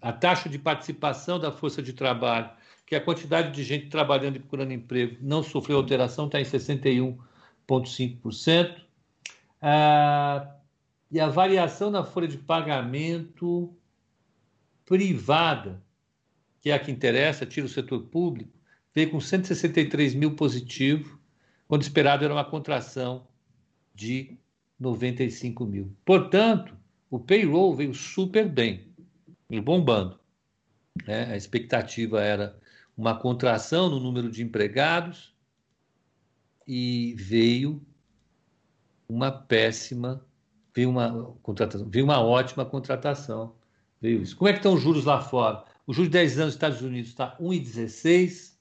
a taxa de participação da força de trabalho, que é a quantidade de gente trabalhando e procurando emprego, não sofreu alteração, está em 61%. 0,5%. Ah, e a variação na folha de pagamento privada, que é a que interessa, tira o setor público, veio com 163 mil positivo, quando esperado era uma contração de 95 mil. Portanto, o payroll veio super bem, bombando. Né? A expectativa era uma contração no número de empregados, e veio uma péssima, veio uma contratação, veio uma ótima contratação. Veio isso. Como é que estão os juros lá fora? O juro de 10 anos nos Estados Unidos está 1,16.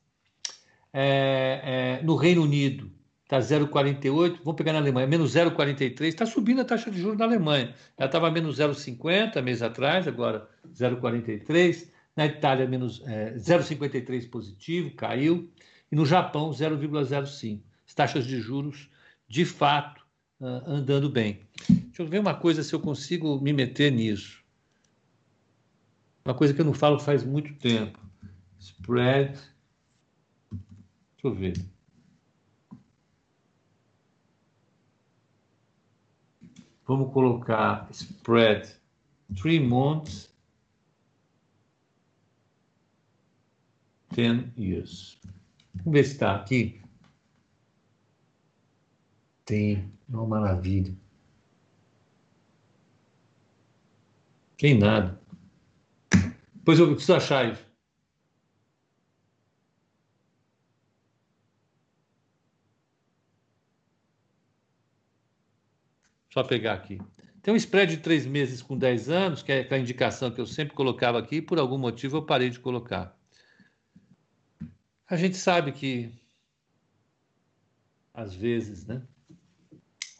É, é, no Reino Unido está 0,48. Vamos pegar na Alemanha, menos 0,43. Está subindo a taxa de juros na Alemanha. Ela estava menos 0,50 mês atrás, agora 0,43. Na Itália, menos é, 0,53 positivo, caiu. E no Japão, 0,05 taxas de juros de fato uh, andando bem. Deixa eu ver uma coisa se eu consigo me meter nisso. Uma coisa que eu não falo faz muito tempo. Spread. Deixa eu ver. Vamos colocar spread three months, 10 years. Vamos ver se está aqui. Tem, uma maravilha. Tem nada. Pois eu preciso achar isso. Só pegar aqui. Tem um spread de três meses com 10 anos, que é a indicação que eu sempre colocava aqui, por algum motivo eu parei de colocar. A gente sabe que, às vezes, né?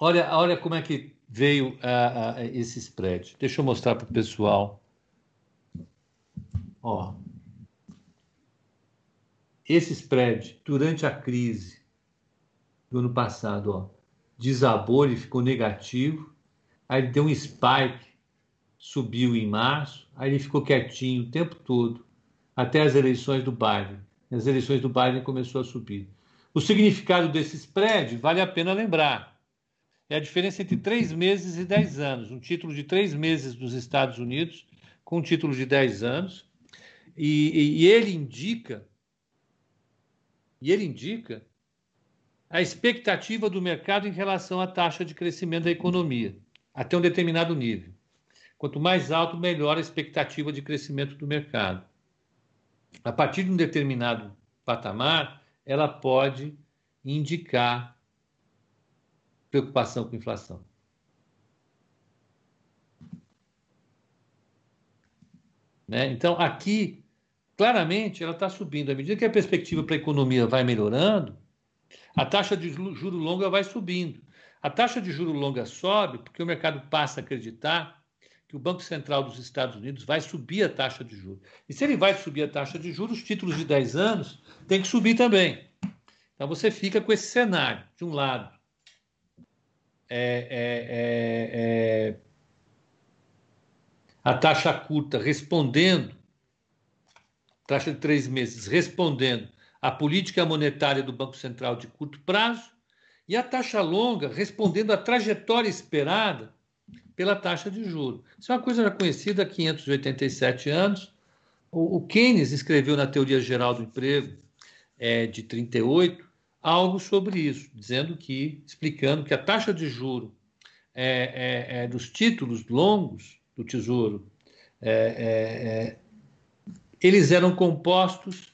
Olha, olha como é que veio uh, uh, esse spread. Deixa eu mostrar para o pessoal. Ó, esse spread, durante a crise do ano passado, ó, desabou, ele ficou negativo, aí deu um spike, subiu em março, aí ele ficou quietinho o tempo todo, até as eleições do Biden. As eleições do Biden começou a subir. O significado desse spread vale a pena lembrar é a diferença entre três meses e dez anos. Um título de três meses dos Estados Unidos com um título de dez anos. E, e, ele indica e ele indica a expectativa do mercado em relação à taxa de crescimento da economia, até um determinado nível. Quanto mais alto, melhor a expectativa de crescimento do mercado. A partir de um determinado patamar, ela pode indicar preocupação com inflação. Né? Então, aqui, claramente, ela está subindo. À medida que a perspectiva para a economia vai melhorando, a taxa de juro longa vai subindo. A taxa de juro longa sobe porque o mercado passa a acreditar que o Banco Central dos Estados Unidos vai subir a taxa de juros. E se ele vai subir a taxa de juros, os títulos de 10 anos têm que subir também. Então você fica com esse cenário, de um lado, é, é, é, a taxa curta respondendo, taxa de três meses respondendo à política monetária do Banco Central de curto prazo, e a taxa longa respondendo à trajetória esperada pela taxa de juros. Isso é uma coisa já conhecida há 587 anos. O, o Keynes escreveu na Teoria Geral do Emprego é, de 38 algo sobre isso, dizendo que, explicando que a taxa de juro é, é, é dos títulos longos do Tesouro, é, é, é, eles eram compostos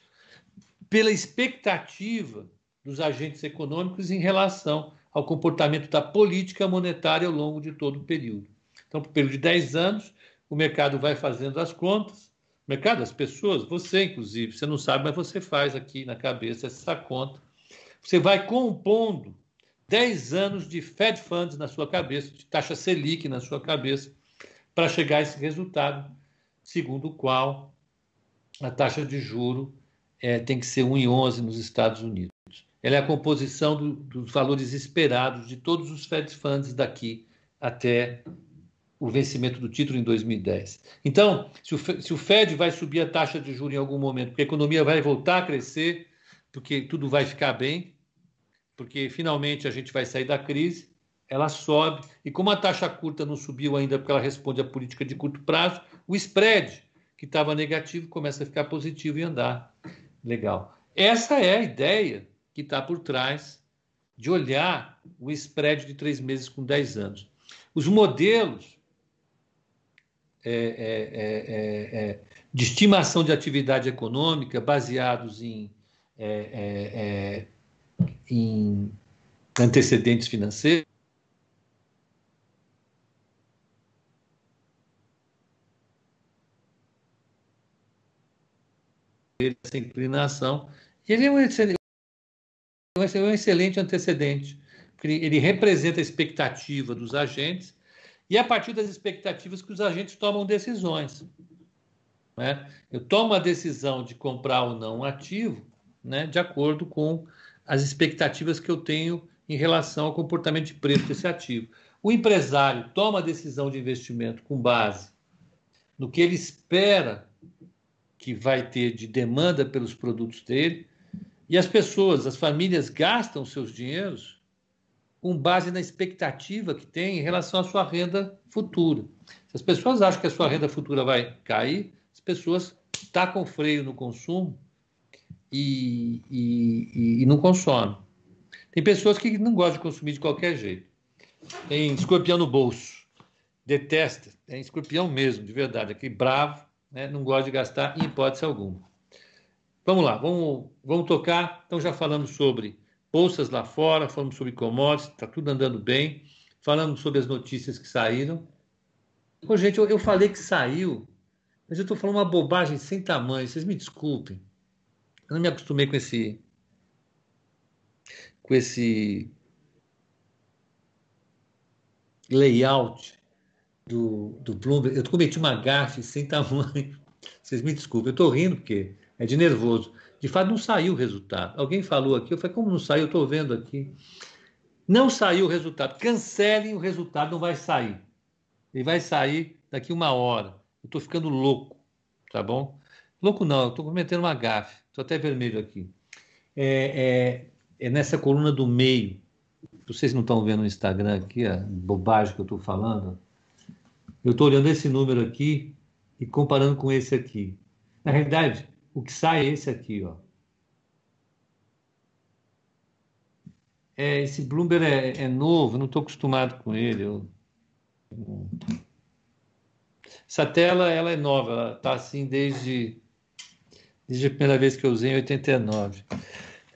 pela expectativa dos agentes econômicos em relação ao comportamento da política monetária ao longo de todo o período. Então, por período de 10 anos, o mercado vai fazendo as contas, mercado, as pessoas, você inclusive, você não sabe, mas você faz aqui na cabeça essa conta. Você vai compondo 10 anos de Fed Funds na sua cabeça, de taxa Selic na sua cabeça, para chegar a esse resultado, segundo o qual a taxa de juro é, tem que ser 1,11 nos Estados Unidos. Ela é a composição do, dos valores esperados de todos os Fed Funds daqui até o vencimento do título em 2010. Então, se o, se o Fed vai subir a taxa de juros em algum momento, porque a economia vai voltar a crescer, porque tudo vai ficar bem, porque finalmente a gente vai sair da crise, ela sobe. E como a taxa curta não subiu ainda porque ela responde à política de curto prazo, o spread, que estava negativo, começa a ficar positivo e andar. Legal. Essa é a ideia que está por trás de olhar o spread de três meses com 10 anos. Os modelos é, é, é, é, é de estimação de atividade econômica baseados em é, em antecedentes financeiros. essa inclinação. Ele é um excelente, um excelente antecedente, ele representa a expectativa dos agentes e a partir das expectativas que os agentes tomam decisões. Né? Eu tomo a decisão de comprar ou não um ativo né, de acordo com as expectativas que eu tenho em relação ao comportamento de preço desse ativo. O empresário toma a decisão de investimento com base no que ele espera que vai ter de demanda pelos produtos dele, e as pessoas, as famílias gastam seus dinheiros com base na expectativa que tem em relação à sua renda futura. Se as pessoas acham que a sua renda futura vai cair, as pessoas tacam freio no consumo e, e, e não consome. Tem pessoas que não gostam de consumir de qualquer jeito. Tem escorpião no bolso, detesta, tem escorpião mesmo, de verdade, aquele bravo, né? não gosta de gastar em hipótese alguma. Vamos lá, vamos, vamos tocar. Então já falamos sobre bolsas lá fora, falamos sobre commodities, está tudo andando bem, falamos sobre as notícias que saíram. Ô, gente, eu, eu falei que saiu, mas eu estou falando uma bobagem sem tamanho, vocês me desculpem. Eu não me acostumei com esse com esse layout do, do Bloomberg. Eu cometi uma gafe sem tamanho. Vocês me desculpem, eu estou rindo porque é de nervoso. De fato, não saiu o resultado. Alguém falou aqui, eu falei, como não saiu? Eu estou vendo aqui. Não saiu o resultado. Cancelem o resultado, não vai sair. Ele vai sair daqui uma hora. Eu estou ficando louco, tá bom? Louco não, eu estou cometendo uma gafe. Estou até vermelho aqui. É, é, é, nessa coluna do meio. Vocês não estão vendo no Instagram aqui a bobagem que eu estou falando? Eu estou olhando esse número aqui e comparando com esse aqui. Na realidade, o que sai é esse aqui, ó. É, esse Bloomberg é, é novo, não estou acostumado com ele. Eu... Essa tela ela é nova, ela está assim desde Desde a primeira vez que eu usei em 89.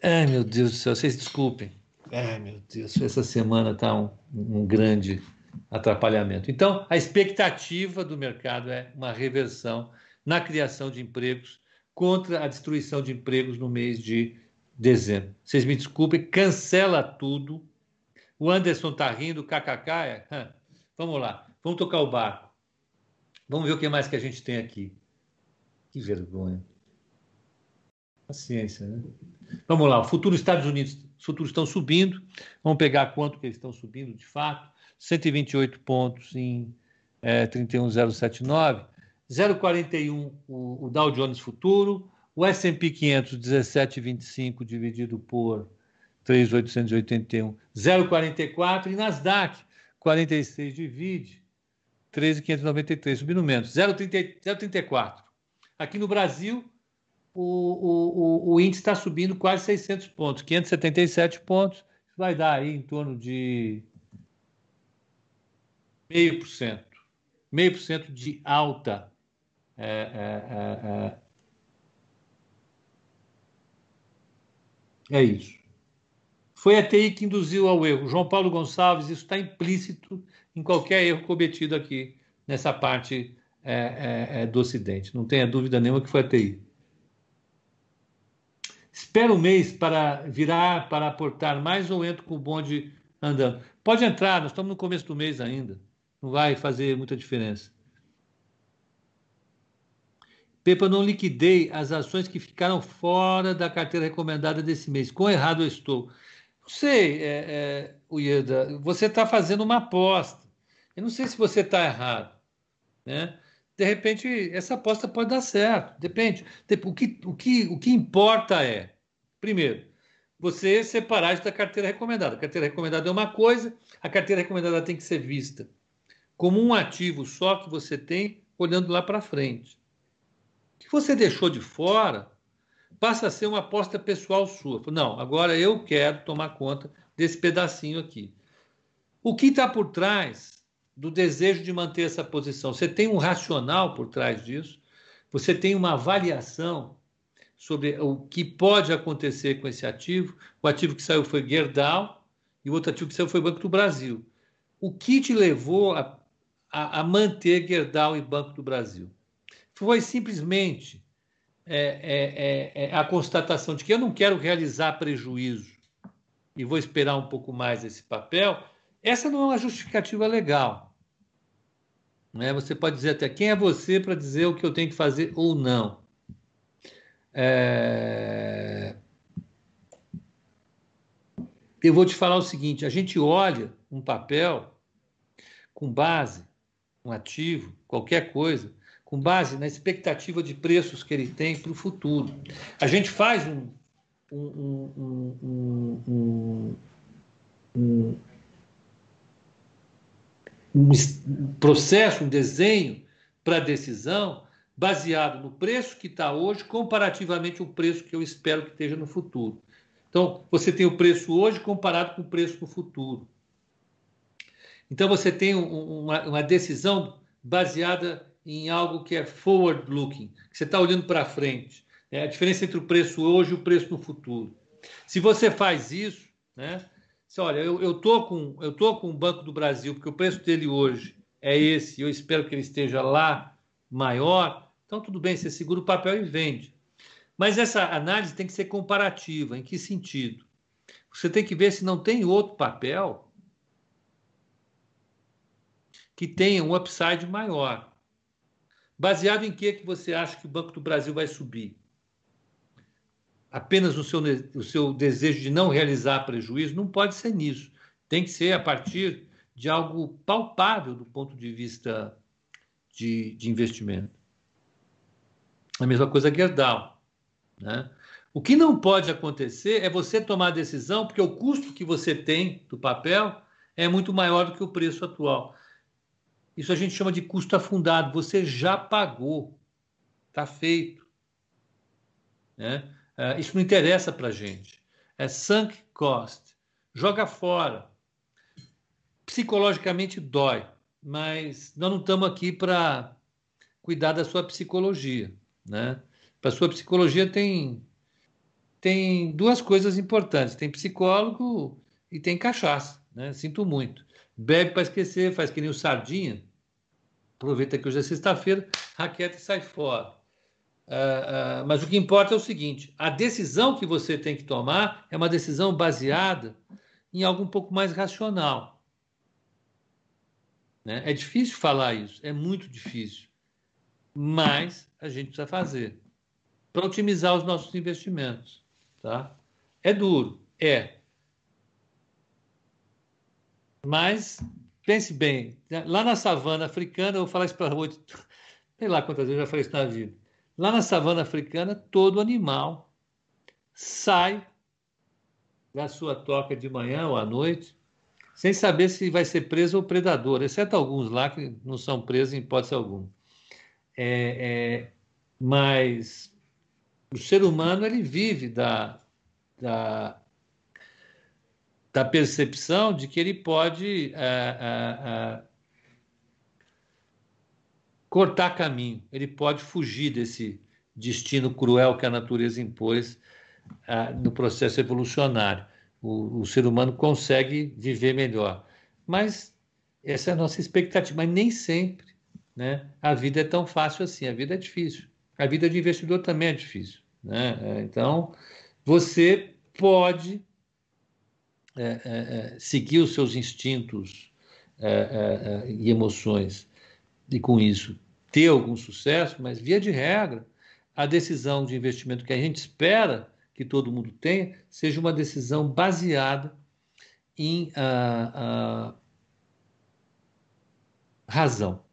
Ai, meu Deus do céu, vocês desculpem. Ai, meu Deus, essa semana está um, um grande atrapalhamento. Então, a expectativa do mercado é uma reversão na criação de empregos contra a destruição de empregos no mês de dezembro. Vocês me desculpem, cancela tudo. O Anderson está rindo, kkk. É? Vamos lá, vamos tocar o barco. Vamos ver o que mais que a gente tem aqui. Que vergonha. Paciência, né? Vamos lá, o futuro Estados Unidos, os futuros estão subindo. Vamos pegar quanto que eles estão subindo de fato. 128 pontos em é, 31,079. 0,41 o, o Dow Jones futuro. O S&P 500, 17,25 dividido por 3,881, 0,44. E Nasdaq, 46 divide 13,593, subindo menos, 0,34. Aqui no Brasil, o, o, o, índice está subindo quase 600 pontos, 577 pontos, vai dar aí em torno de meio por cento, meio por cento de alta. É, é, é, é, isso. Foi a TI que induziu ao erro. João Paulo Gonçalves, isso está implícito em qualquer erro cometido aqui nessa parte é, é, é, do Ocidente. Não tenha dúvida nenhuma que foi a TI. Espera um mês para virar, para aportar mais ou entro com o bonde andando? Pode entrar, nós estamos no começo do mês ainda. Não vai fazer muita diferença. Pepa, não liquidei as ações que ficaram fora da carteira recomendada desse mês. Quão errado eu estou? Não sei, é, é, Ueda, você está fazendo uma aposta. Eu não sei se você está errado. Né? De repente, essa aposta pode dar certo. Depende. O que, o que, o que importa é, primeiro, você separar isso da carteira recomendada. A carteira recomendada é uma coisa, a carteira recomendada tem que ser vista como um ativo só que você tem olhando lá para frente. O que você deixou de fora passa a ser uma aposta pessoal sua. Não, agora eu quero tomar conta desse pedacinho aqui. O que está por trás do desejo de manter essa posição. Você tem um racional por trás disso, você tem uma avaliação sobre o que pode acontecer com esse ativo. O ativo que saiu foi Gerdau e o outro ativo que saiu foi Banco do Brasil. O que te levou a, a, a manter Gerdau e Banco do Brasil? Foi simplesmente é, é, é, é a constatação de que eu não quero realizar prejuízo e vou esperar um pouco mais esse papel. Essa não é uma justificativa legal. Né? Você pode dizer até quem é você para dizer o que eu tenho que fazer ou não. É... Eu vou te falar o seguinte: a gente olha um papel com base, um ativo, qualquer coisa, com base na expectativa de preços que ele tem para o futuro. A gente faz um, um, um, um um processo, um desenho para decisão baseado no preço que está hoje, comparativamente ao preço que eu espero que esteja no futuro. Então, você tem o preço hoje comparado com o preço no futuro. Então, você tem uma, uma decisão baseada em algo que é forward-looking, que você está olhando para frente. É a diferença entre o preço hoje e o preço no futuro. Se você faz isso, né, olha, eu, eu, tô com, eu tô com o Banco do Brasil, porque o preço dele hoje é esse, eu espero que ele esteja lá maior, então tudo bem, você segura o papel e vende. Mas essa análise tem que ser comparativa. Em que sentido? Você tem que ver se não tem outro papel que tenha um upside maior. Baseado em que, que você acha que o Banco do Brasil vai subir? Apenas o seu, o seu desejo de não realizar prejuízo, não pode ser nisso. Tem que ser a partir de algo palpável do ponto de vista de, de investimento. A mesma coisa Gerdau. Né? O que não pode acontecer é você tomar a decisão, porque o custo que você tem do papel é muito maior do que o preço atual. Isso a gente chama de custo afundado. Você já pagou, está feito. Né? Uh, isso não interessa para a gente. É sunk cost. Joga fora. Psicologicamente dói, mas nós não estamos aqui para cuidar da sua psicologia. Né? Para a sua psicologia tem, tem duas coisas importantes: tem psicólogo e tem cachaça. Né? Sinto muito. Bebe para esquecer, faz que nem o sardinha. Aproveita que hoje é sexta-feira, raqueta e sai fora. Uh, uh, mas o que importa é o seguinte: a decisão que você tem que tomar é uma decisão baseada em algo um pouco mais racional. Né? É difícil falar isso, é muito difícil. Mas a gente precisa fazer para otimizar os nossos investimentos. Tá? É duro, é. Mas pense bem, lá na savana africana, eu vou falar isso para oito, sei lá quantas vezes eu já falei isso na vida Lá na savana africana, todo animal sai da sua toca de manhã ou à noite, sem saber se vai ser preso ou predador, exceto alguns lá que não são presos em hipótese alguma. É, é, mas O ser humano ele vive da, da, da percepção de que ele pode é, é, é, cortar caminho, ele pode fugir desse destino cruel que a natureza impôs é, no processo evolucionário. O, o, ser humano consegue viver melhor. Mas essa é a nossa expectativa, mas nem sempre né? a vida é tão fácil assim, a vida é difícil. A vida de investidor também é difícil. Né? É, então, você pode é, é, seguir os seus instintos é, e emoções e, com isso, ter algum sucesso, mas, via de regra, a decisão de investimento que a gente espera que todo mundo tenha seja uma decisão baseada em a, a razão,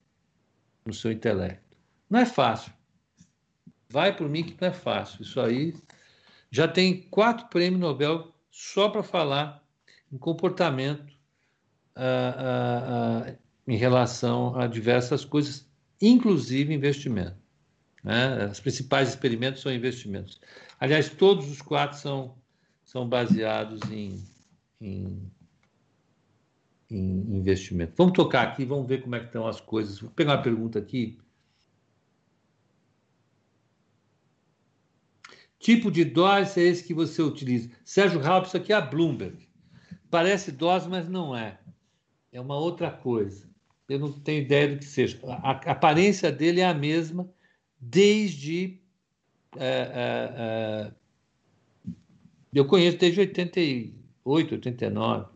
no seu intelecto. Não é fácil. Vai por mim que não é fácil. Isso aí já tem quatro prêmios Nobel só para falar em comportamento ah, ah, ah, em relação a diversas coisas, inclusive investimento. Né? Os principais experimentos são investimentos. Aliás, todos os quatro são, são baseados em, em, em investimento. Vamos tocar aqui, vamos ver como é que estão as coisas. Vou pegar uma pergunta aqui. Tipo de dose é esse que você utiliza? Sérgio Raup, isso aqui é a Bloomberg. Parece dose, mas não é. É uma outra coisa. Eu não tenho ideia do que seja. A, a aparência dele é a mesma desde. É, é, eu conheço desde 88, 89.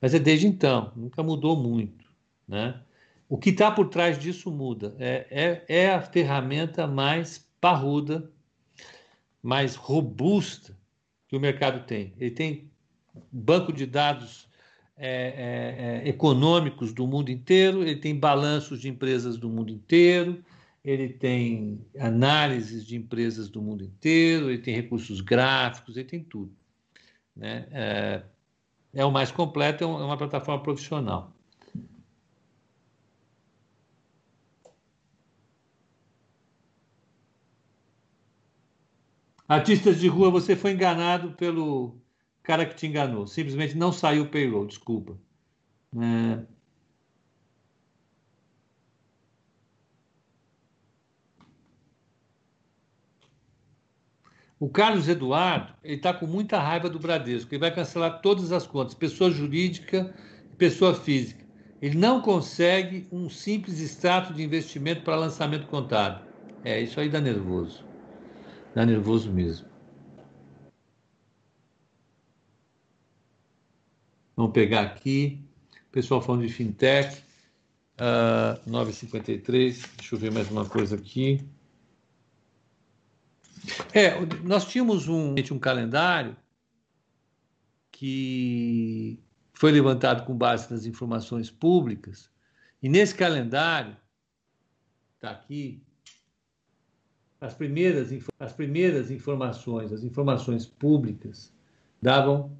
Mas é desde então, nunca mudou muito. Né? O que está por trás disso muda. É, é, é a ferramenta mais parruda mais robusta que o mercado tem. Ele tem banco de dados é, é, é, econômicos do mundo inteiro, ele tem balanços de empresas do mundo inteiro, ele tem análises de empresas do mundo inteiro, ele tem recursos gráficos, ele tem tudo. Né? É, é o mais completo, é, é uma plataforma profissional. Artistas de rua, você foi enganado pelo cara que te enganou. Simplesmente não saiu o payroll, desculpa. É... O Carlos Eduardo, ele está com muita raiva do Bradesco. Ele vai cancelar todas as contas, pessoa jurídica e pessoa física. Ele não consegue um simples extrato de investimento para lançamento contábil. É, isso aí dá nervoso. Dá nervoso mesmo. Vamos pegar aqui. Pessoal falando de fintech. Uh, 953. Deixa eu ver mais uma coisa aqui. É, nós tínhamos um, um calendário que foi levantado com base nas informações públicas, e nesse calendário, está aqui, as primeiras, as primeiras informações, as informações públicas, davam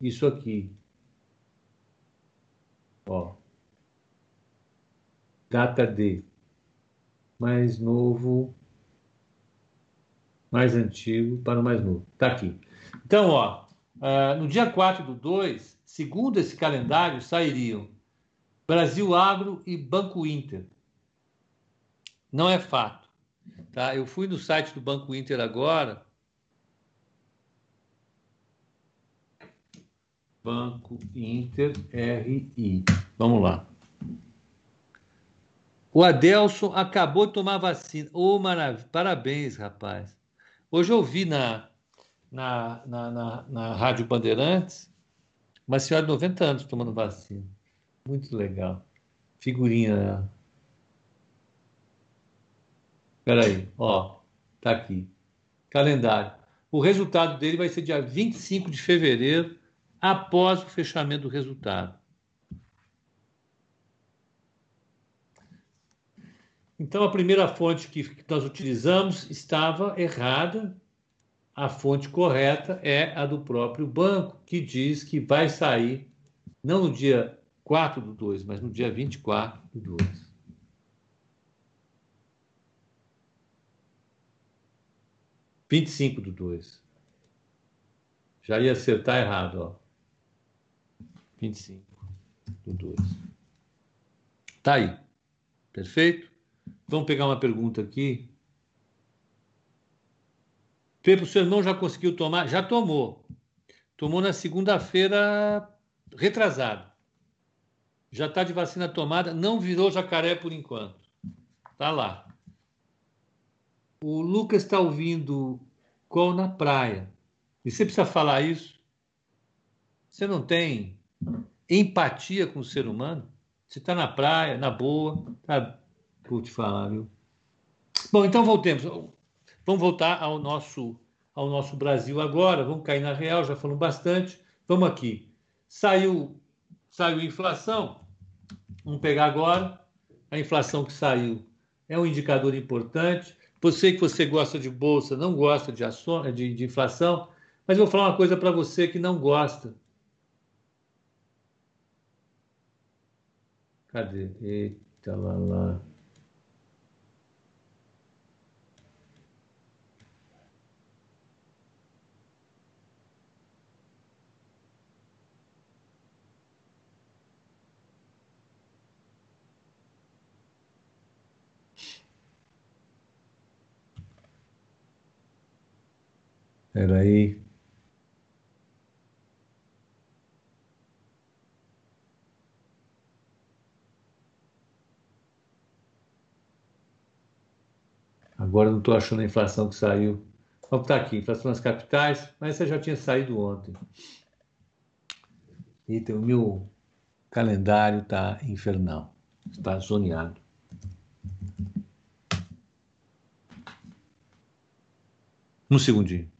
isso aqui. Ó. Data de mais novo, mais antigo para o mais novo. Está aqui. Então, ó, uh, no dia 4 do 2, segundo esse calendário, sairiam Brasil Agro e Banco Inter. Não é fato. Tá? Eu fui no site do Banco Inter agora. Banco Inter RI. Vamos lá. O Adelson acabou de tomar vacina. Ô, oh, maravilha. Parabéns, rapaz. Hoje eu vi na, na, na, na, na Rádio Bandeirantes uma senhora de 90 anos tomando vacina. Muito legal. Figurinha. Né? Espera aí, ó, tá aqui. Calendário. O resultado dele vai ser dia 25 de fevereiro, após o fechamento do resultado. Então, a primeira fonte que nós utilizamos estava errada. A fonte correta é a do próprio banco, que diz que vai sair, não no dia 4 do 2, mas no dia 24 do 2. 25 do 2. Já ia acertar errado, ó. 25 do 2. Tá aí. Perfeito? Vamos pegar uma pergunta aqui. Pepe, o seu irmão já conseguiu tomar? Já tomou. Tomou na segunda-feira retrasado. Já está de vacina tomada, não virou jacaré por enquanto. Tá lá. O Lucas está ouvindo Col na praia. E você precisa falar isso? Você não tem empatia com o ser humano? Você está na praia, na boa. Tá... Vou te falar, viu? Bom, então voltemos. Vamos voltar ao nosso, ao nosso Brasil agora. Vamos cair na real, já falamos bastante. Vamos aqui. Saiu, saiu inflação. Vamos pegar agora. A inflação que saiu é um indicador importante. Você que você gosta de bolsa, não gosta de, ação, de, de inflação, mas eu vou falar uma coisa para você que não gosta. Cadê? Eita, lá, lá. Espera aí. Agora não estou achando a inflação que saiu. Vamos estar aqui, inflação nas capitais, mas você já tinha saído ontem. Eita, o meu calendário está infernal, está zoneado. Um segundinho.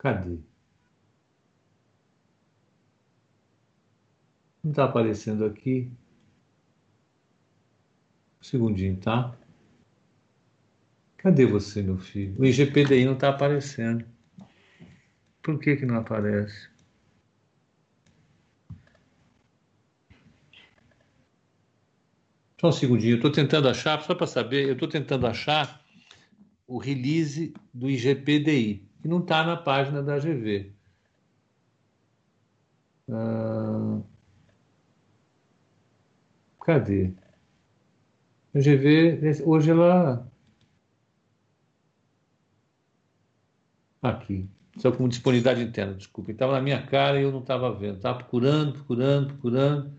Cadê? Não está aparecendo aqui. Um segundinho, tá? Cadê você, meu filho? O IGPDI não está aparecendo. Por que, que não aparece? Só um segundinho, eu estou tentando achar, só para saber, eu estou tentando achar o release do IGPDI que não está na página da GV. Ah, cadê? A GV, hoje ela. Aqui. Só com disponibilidade interna, desculpa. Estava na minha cara e eu não estava vendo. Estava procurando, procurando, procurando.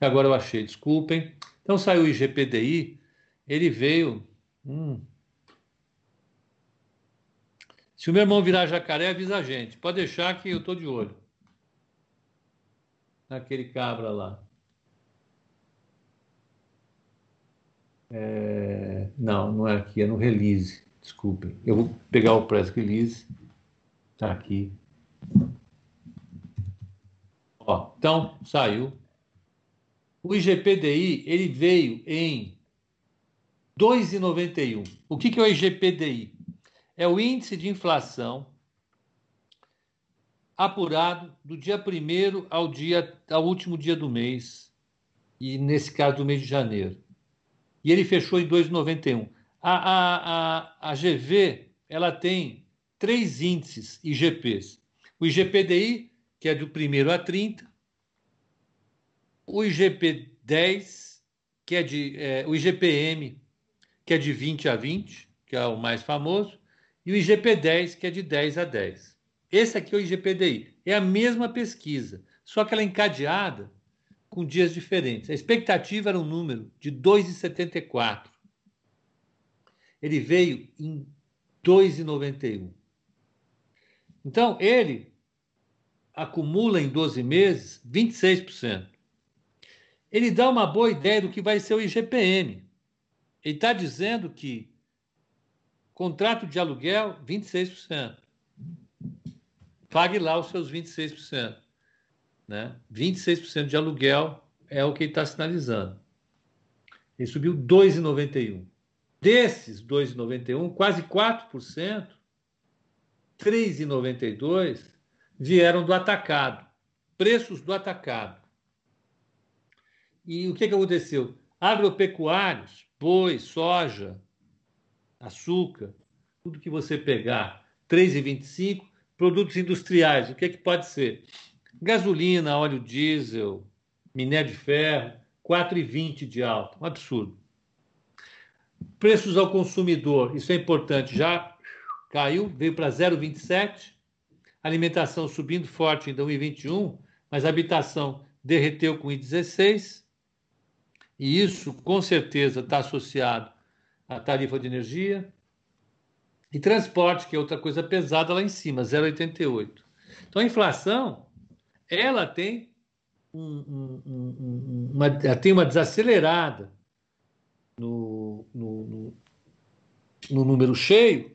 Agora eu achei, desculpem. Então saiu o IGPDI, ele veio. Hum, se o meu irmão virar jacaré, avisa a gente. Pode deixar que eu estou de olho. Naquele cabra lá. É... Não, não é aqui, é no release. Desculpem. Eu vou pegar o press release. Está aqui. Ó, então, saiu. O IGPDI, ele veio em 2,91. O que, que é o IGPDI? É o índice de inflação apurado do dia 1 ao dia ao último dia do mês, e nesse caso do mês de janeiro. E ele fechou em 2,91. A, a, a, a GV ela tem três índices IGPs. O IGPDI, que é do 1 a 30, o IGP-10, que é de é, o IGPM, que é de 20 a 20, que é o mais famoso, e o IGP-10, que é de 10 a 10. Esse aqui é o IGPDI. É a mesma pesquisa, só que ela é encadeada com dias diferentes. A expectativa era um número de 2,74. Ele veio em 2,91. Então, ele acumula em 12 meses 26%. Ele dá uma boa ideia do que vai ser o IGPM. Ele está dizendo que Contrato de aluguel, 26%. Pague lá os seus 26%. Né? 26% de aluguel é o que ele está sinalizando. Ele subiu 2,91. Desses 2,91, quase 4%, 3,92 vieram do atacado. preços do atacado. E o que, que aconteceu? Agropecuários, boi, soja, açúcar, tudo que você pegar, 3,25. Produtos industriais, o que, que pode ser? Gasolina, óleo diesel, minério de ferro, 4,20 de alta, um absurdo. Preços ao consumidor, isso é importante, já caiu, veio para 0,27. Alimentação subindo forte em 2021, mas habitação derreteu com 1,16. E isso, com certeza, está associado à tarifa de energia. E transporte, que é outra coisa pesada lá em cima, 0,88. Então, a inflação, ela tem, um, um, um, uma, ela tem uma desacelerada no, no, no, no número cheio,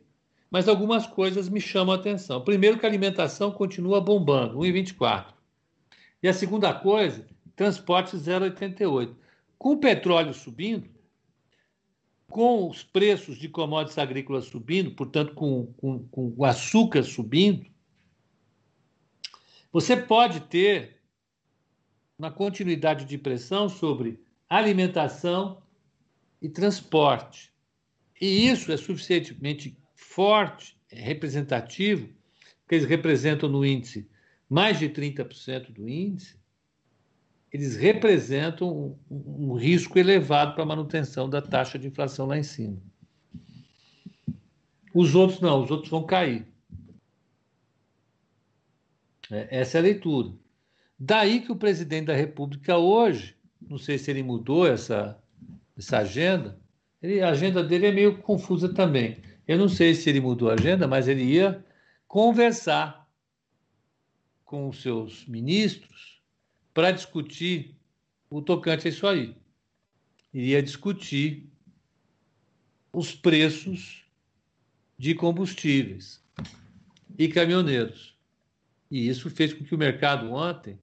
mas algumas coisas me chamam a atenção. Primeiro, que a alimentação continua bombando, 1,24. E a segunda coisa, transporte 0,88. Com o petróleo subindo, com os preços de commodities agrícolas subindo, portanto, com, com, com o açúcar subindo, você pode ter uma continuidade de pressão sobre alimentação e transporte. E isso é suficientemente forte, é representativo, que eles representam no índice mais de 30% do índice, eles representam um, um risco elevado para a manutenção da taxa de inflação lá em cima. Os outros não, os outros vão cair. É, essa é a leitura. Daí que o presidente da República hoje, não sei se ele mudou essa, essa agenda, ele, a agenda dele é meio confusa também. Eu não sei se ele mudou a agenda, mas ele ia conversar com os seus ministros para discutir o tocante a isso aí. Iria discutir os preços de combustíveis e caminhoneiros. E isso fez com que o mercado ontem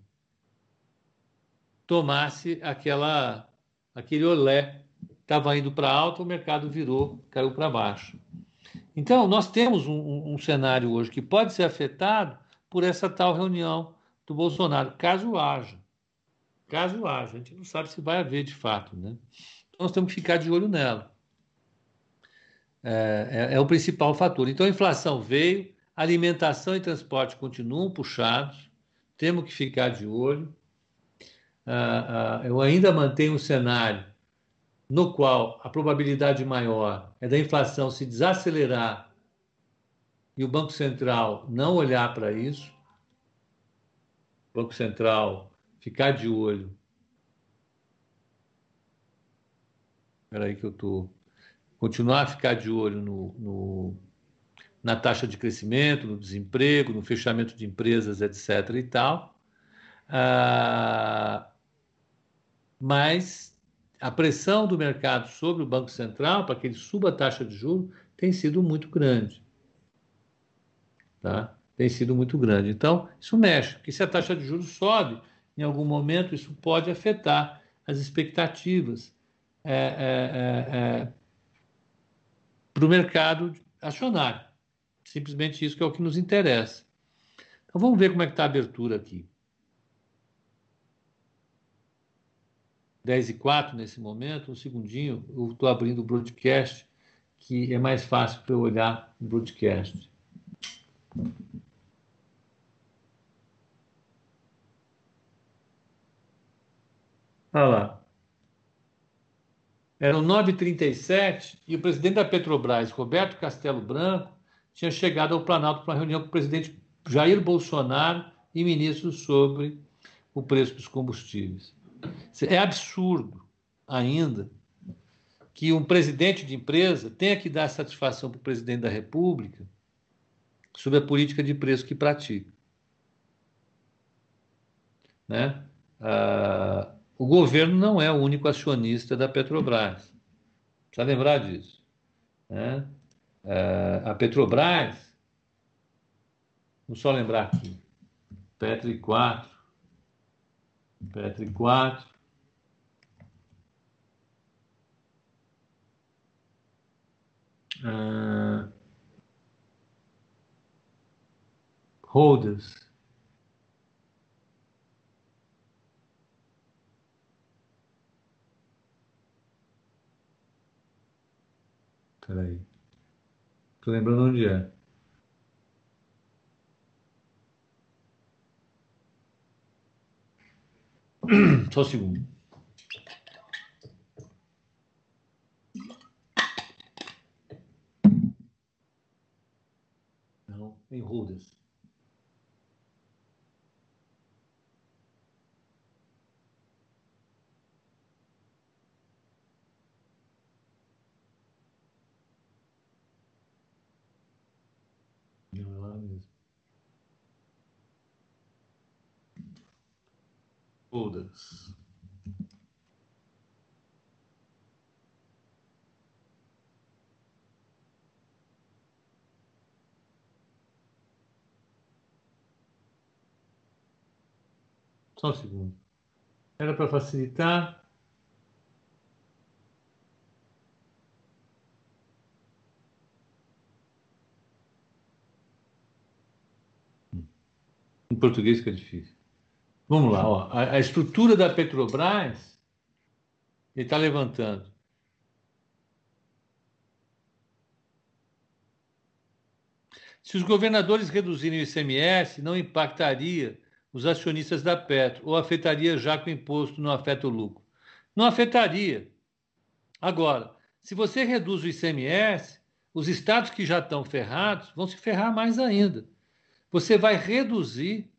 tomasse aquela aquele olé. Estava indo para alto, o mercado virou, caiu para baixo. Então, nós temos um, um, cenário hoje que pode ser afetado por essa tal reunião do Bolsonaro, caso haja. Caso haja. A gente não sabe se vai haver de fato. Né? Então, nós temos que ficar de olho nela. É, é, é o principal fator. Então, a inflação veio, Alimentação e transporte continuam puxados, temos que ficar de olho. Ah, ah, eu ainda mantenho um cenário no qual a probabilidade maior é da inflação se desacelerar e o Banco Central não olhar para isso. O Banco Central ficar de olho. Espera aí que eu estou. Continuar a ficar de olho no, no na taxa de crescimento, no desemprego, no fechamento de empresas, etc. e tal. Ah, mas a pressão do mercado sobre o Banco Central para que ele suba a taxa de juros tem sido muito grande. Tá? Tem sido muito grande. Então, isso mexe, porque se a taxa de juros sobe, em algum momento isso pode afetar as expectativas é, é, é, é para o mercado acionário. Simplesmente isso que é o que nos interessa. Então vamos ver como é que está a abertura aqui. 10 e 4 nesse momento, um segundinho, eu estou abrindo o broadcast, que é mais fácil para eu olhar o broadcast. Olha lá. Eram 9h37 e o presidente da Petrobras, Roberto Castelo Branco, tinha chegado ao Planalto para uma reunião com o presidente Jair Bolsonaro e ministros sobre o preço dos combustíveis. É absurdo ainda que um presidente de empresa tenha que dar satisfação para o presidente da República sobre a política de preço que pratica. Né? Ah, o governo não é o único acionista da Petrobras. Precisa lembrar disso. Né? a Petrobras, vamos só lembrar aqui, Petri 4, Petri 4, uh, holders, Peraí. Tô lembrando onde é. Só um segundo. Não, em Rudas. Todas. Só um segundo. Era para facilitar. Em português que é difícil. Vamos lá, ó. A, a estrutura da Petrobras, ele está levantando. Se os governadores reduzirem o ICMS, não impactaria os acionistas da Petro, ou afetaria já que o imposto não afeta o lucro? Não afetaria. Agora, se você reduz o ICMS, os estados que já estão ferrados vão se ferrar mais ainda. Você vai reduzir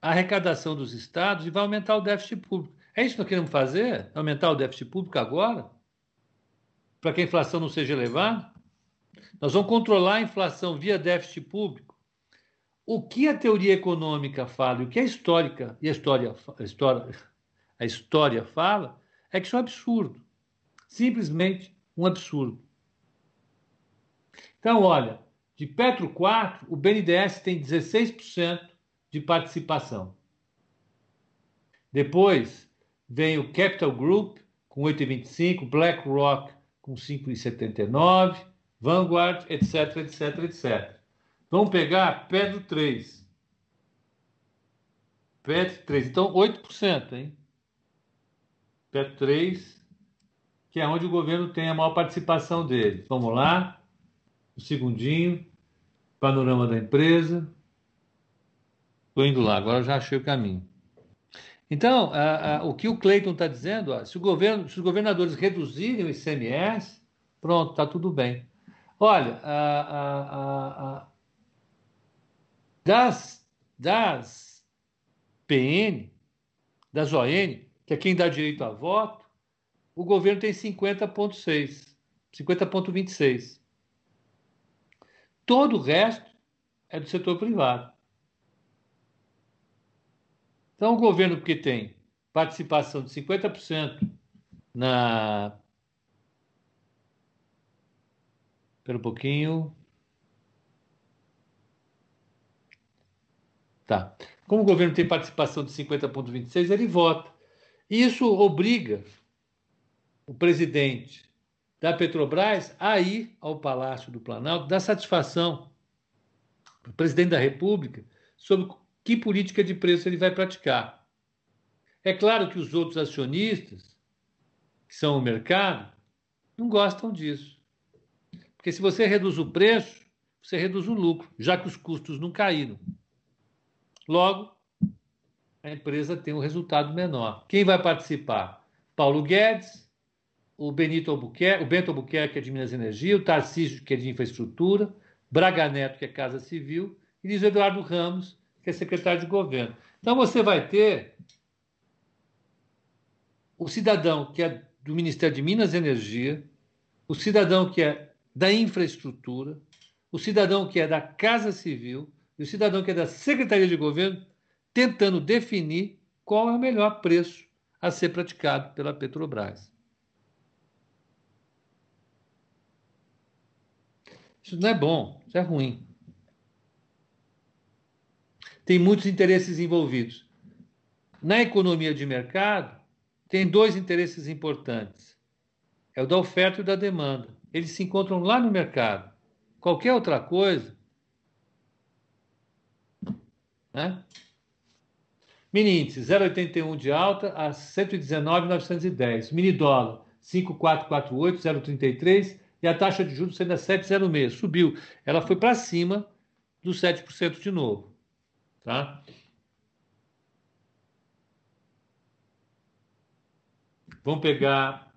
a arrecadação dos estados e vai aumentar o déficit público. É isso que nós queremos fazer? Aumentar o déficit público agora? Para que a inflação não seja elevada? Nós vamos controlar a inflação via déficit público. O que a teoria econômica fala e o que a histórica e a história, a história, a história fala é que isso é um absurdo. Simplesmente um absurdo. Então, olha, de Petro 4, o BNDES tem 16% de participação. Depois vem o Capital Group com 8,25, BlackRock com 5,79, Vanguard, etc, etc, etc. Vamos pegar Pedro 3. Pedro 3, então 8%, hein? Pedro 3, que é onde o governo tem a maior participação dele. Vamos lá, o segundinho, panorama da empresa. Estou indo lá, agora já achei o caminho. Então, a, a, o que o Cleiton está dizendo, ó, se, o governo, se os governadores reduzirem o ICMS, pronto, está tudo bem. Olha, a, das, das PN, das ON, que é quem dá direito a voto, o governo tem 50,6, 50,26. Todo o resto é do setor privado. Então, o governo que tem participação de 50% na. Espera um pouquinho. Tá. Como o governo tem participação de 50,26, ele vota. Isso obriga o presidente da Petrobras a ir ao Palácio do Planalto dar satisfação para o presidente da República sobre que política de preço ele vai praticar. É claro que os outros acionistas, que são o mercado, não gostam disso. Porque se você reduz o preço, você reduz o lucro, já que os custos não caíram. Logo, a empresa tem um resultado menor. Quem vai participar? Paulo Guedes, o Benito Albuquerque, o Bento Albuquerque, que é de Minas Energia, o Tarcísio, que é de Infraestrutura, Braga Neto, que é Casa Civil, e Luiz Eduardo Ramos, que é secretário de governo. Então você vai ter o cidadão que é do Ministério de Minas e Energia, o cidadão que é da infraestrutura, o cidadão que é da Casa Civil e o cidadão que é da Secretaria de Governo tentando definir qual é o melhor preço a ser praticado pela Petrobras. Isso não é bom, isso é ruim tem muitos interesses envolvidos. Na economia de mercado, tem dois interesses importantes: é o da oferta e o da demanda. Eles se encontram lá no mercado. Qualquer outra coisa. Né? Mini índice 0,81 de alta a 119,910. Mini dólar 5448, 0,33, e a taxa de juros sendo a 7,06. Subiu. Ela foi para cima dos 7% de novo. Tá? Vamos pegar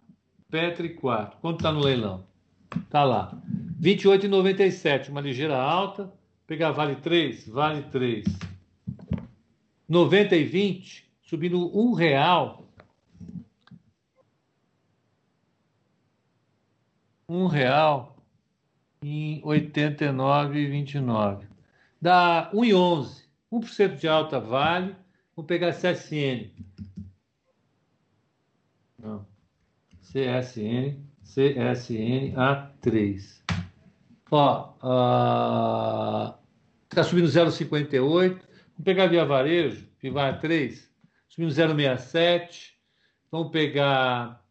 Petri 4. Quanto está no leilão? Está lá. 28,97, uma ligeira alta. Pegar Vale 3, Vale 3. 90 e 20, subindo um real. Um real em 89,29. Dá 1,11. 1% de alta vale. Vamos pegar CSN. Não. CSN, CSN A3. Ó, está uh, subindo 0,58. Vamos pegar Via Varejo, Vivar 3, subindo 0,67. Vamos pegar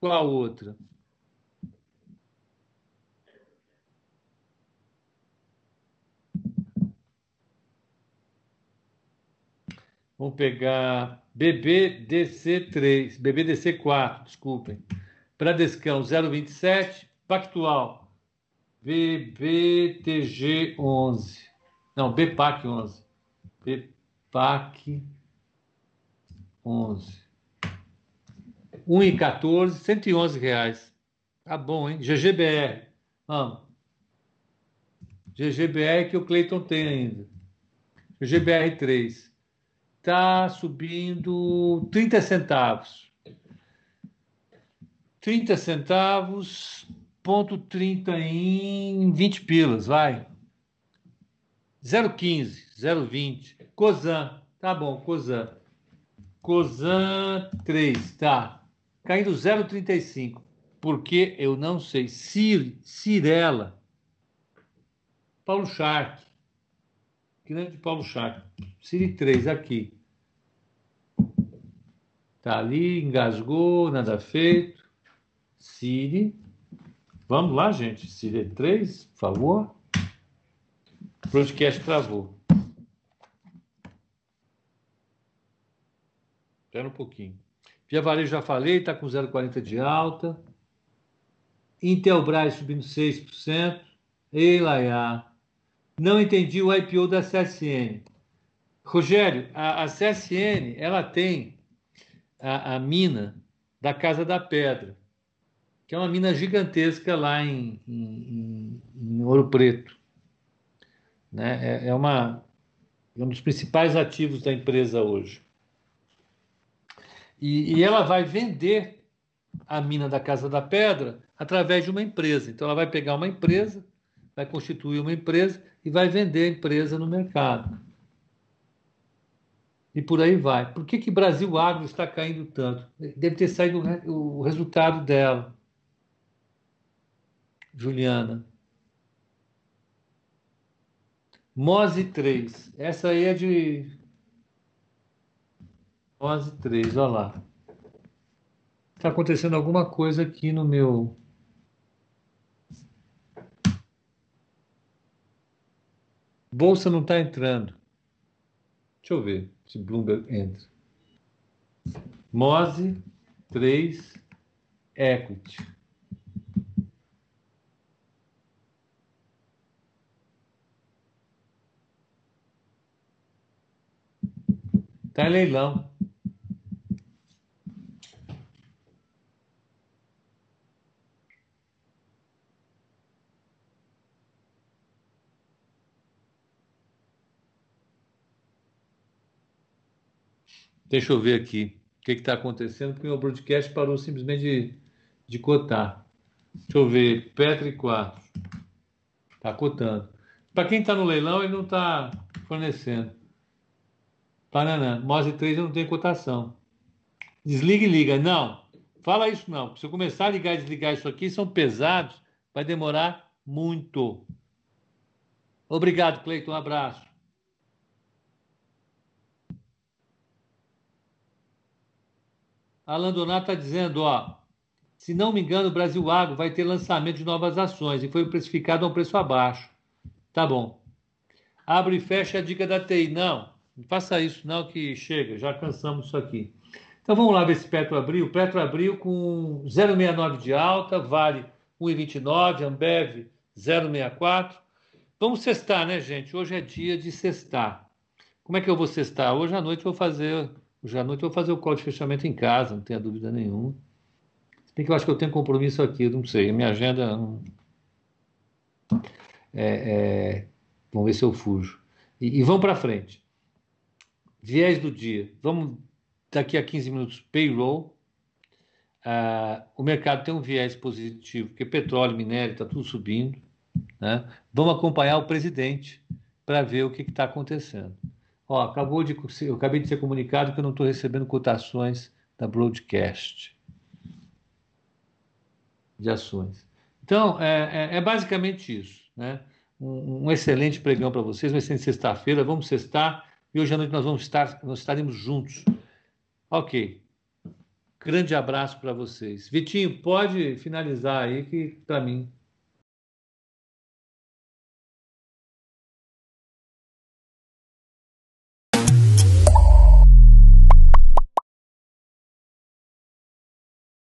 qual outra? Vamos pegar BBDC3, BBDC4, desculpem. Bradescão 027, Pactual BBTG11. Não, BPAC 11. BPAC 11. 1,14, 111 reais. Tá bom, hein? GGBR. Vamos. GGBR que o Cleiton tem ainda. GGBR 3 está subindo 30 centavos. 30 centavos, ponto 30 em 20 pilas, vai. 0,15, 0,20. Cosan, tá bom, Cosan. Cosan 3, tá. Caindo 0,35. Porque eu não sei. Cir, Cirela. Paulo Shark. Grande Paulo Shark. Ciri 3, aqui. Tá ali, engasgou, nada feito. Siri. Vamos lá, gente. Siri 3, por favor. O podcast travou. Espera um pouquinho. Via Varejo já falei, está com 0,40 de alta. Intelbras subindo 6%. Ei, Laia. Não entendi o IPO da CSN. Rogério, a, a CSN ela tem a, a, mina da Casa da Pedra, que é uma mina gigantesca lá em, em, em Ouro Preto. Né? É, é, uma, é um dos principais ativos da empresa hoje. E, e ela vai vender a mina da Casa da Pedra através de uma empresa. Então, ela vai pegar uma empresa, vai constituir uma empresa e vai vender a empresa no mercado e por aí vai. Por que que Brasil Agro está caindo tanto? Deve ter saído o resultado dela. Juliana. Mose 3. Essa aí é de Mose 3, olha lá. Está acontecendo alguma coisa aqui no meu Bolsa não está entrando. Deixa eu ver se Bloomberg entra. Mose 3 Equity. Está em leilão. Deixa eu ver aqui o que está acontecendo, porque o meu broadcast parou simplesmente de, de cotar. Deixa eu ver, Petri 4. Está cotando. Para quem está no leilão, ele não está fornecendo. Paraná, Mose 3 não tem cotação. Desliga e liga. Não, fala isso não. Se eu começar a ligar e desligar isso aqui, são pesados, vai demorar muito. Obrigado, Cleiton. Um abraço. Alan Donato está dizendo, ó, se não me engano, o Brasil Agro vai ter lançamento de novas ações e foi precificado a um preço abaixo. Tá bom. Abre e fecha a dica da TI. Não, não faça isso não que chega, já cansamos isso aqui. Então vamos lá ver se Petro abriu. Petro abriu com 0,69 de alta, vale 1,29, Ambev 0,64. Vamos cestar, né, gente? Hoje é dia de cestar. Como é que eu vou cestar? Hoje à noite eu vou fazer, hoje à noite eu vou fazer o call de fechamento em casa, não tenha dúvida nenhuma. Se bem que eu acho que eu tenho compromisso aqui, não sei, minha agenda é, é... vamos ver se eu fujo. E, e vamos para frente. Viés do dia. Vamos daqui a 15 minutos, payroll. Uh, o mercado tem um viés positivo, porque petróleo, minério, está tudo subindo. Né? Vamos acompanhar o presidente para ver o que está acontecendo. Ó, acabou de, eu acabei de ser comunicado que eu não estou recebendo cotações da broadcast de ações. Então, é, é, é basicamente isso. Né? Um, um excelente pregão para vocês, uma excelente sexta-feira. Vamos sextar e hoje à noite nós vamos estar, nós estaremos juntos. Ok. Grande abraço para vocês. Vitinho, pode finalizar aí que para mim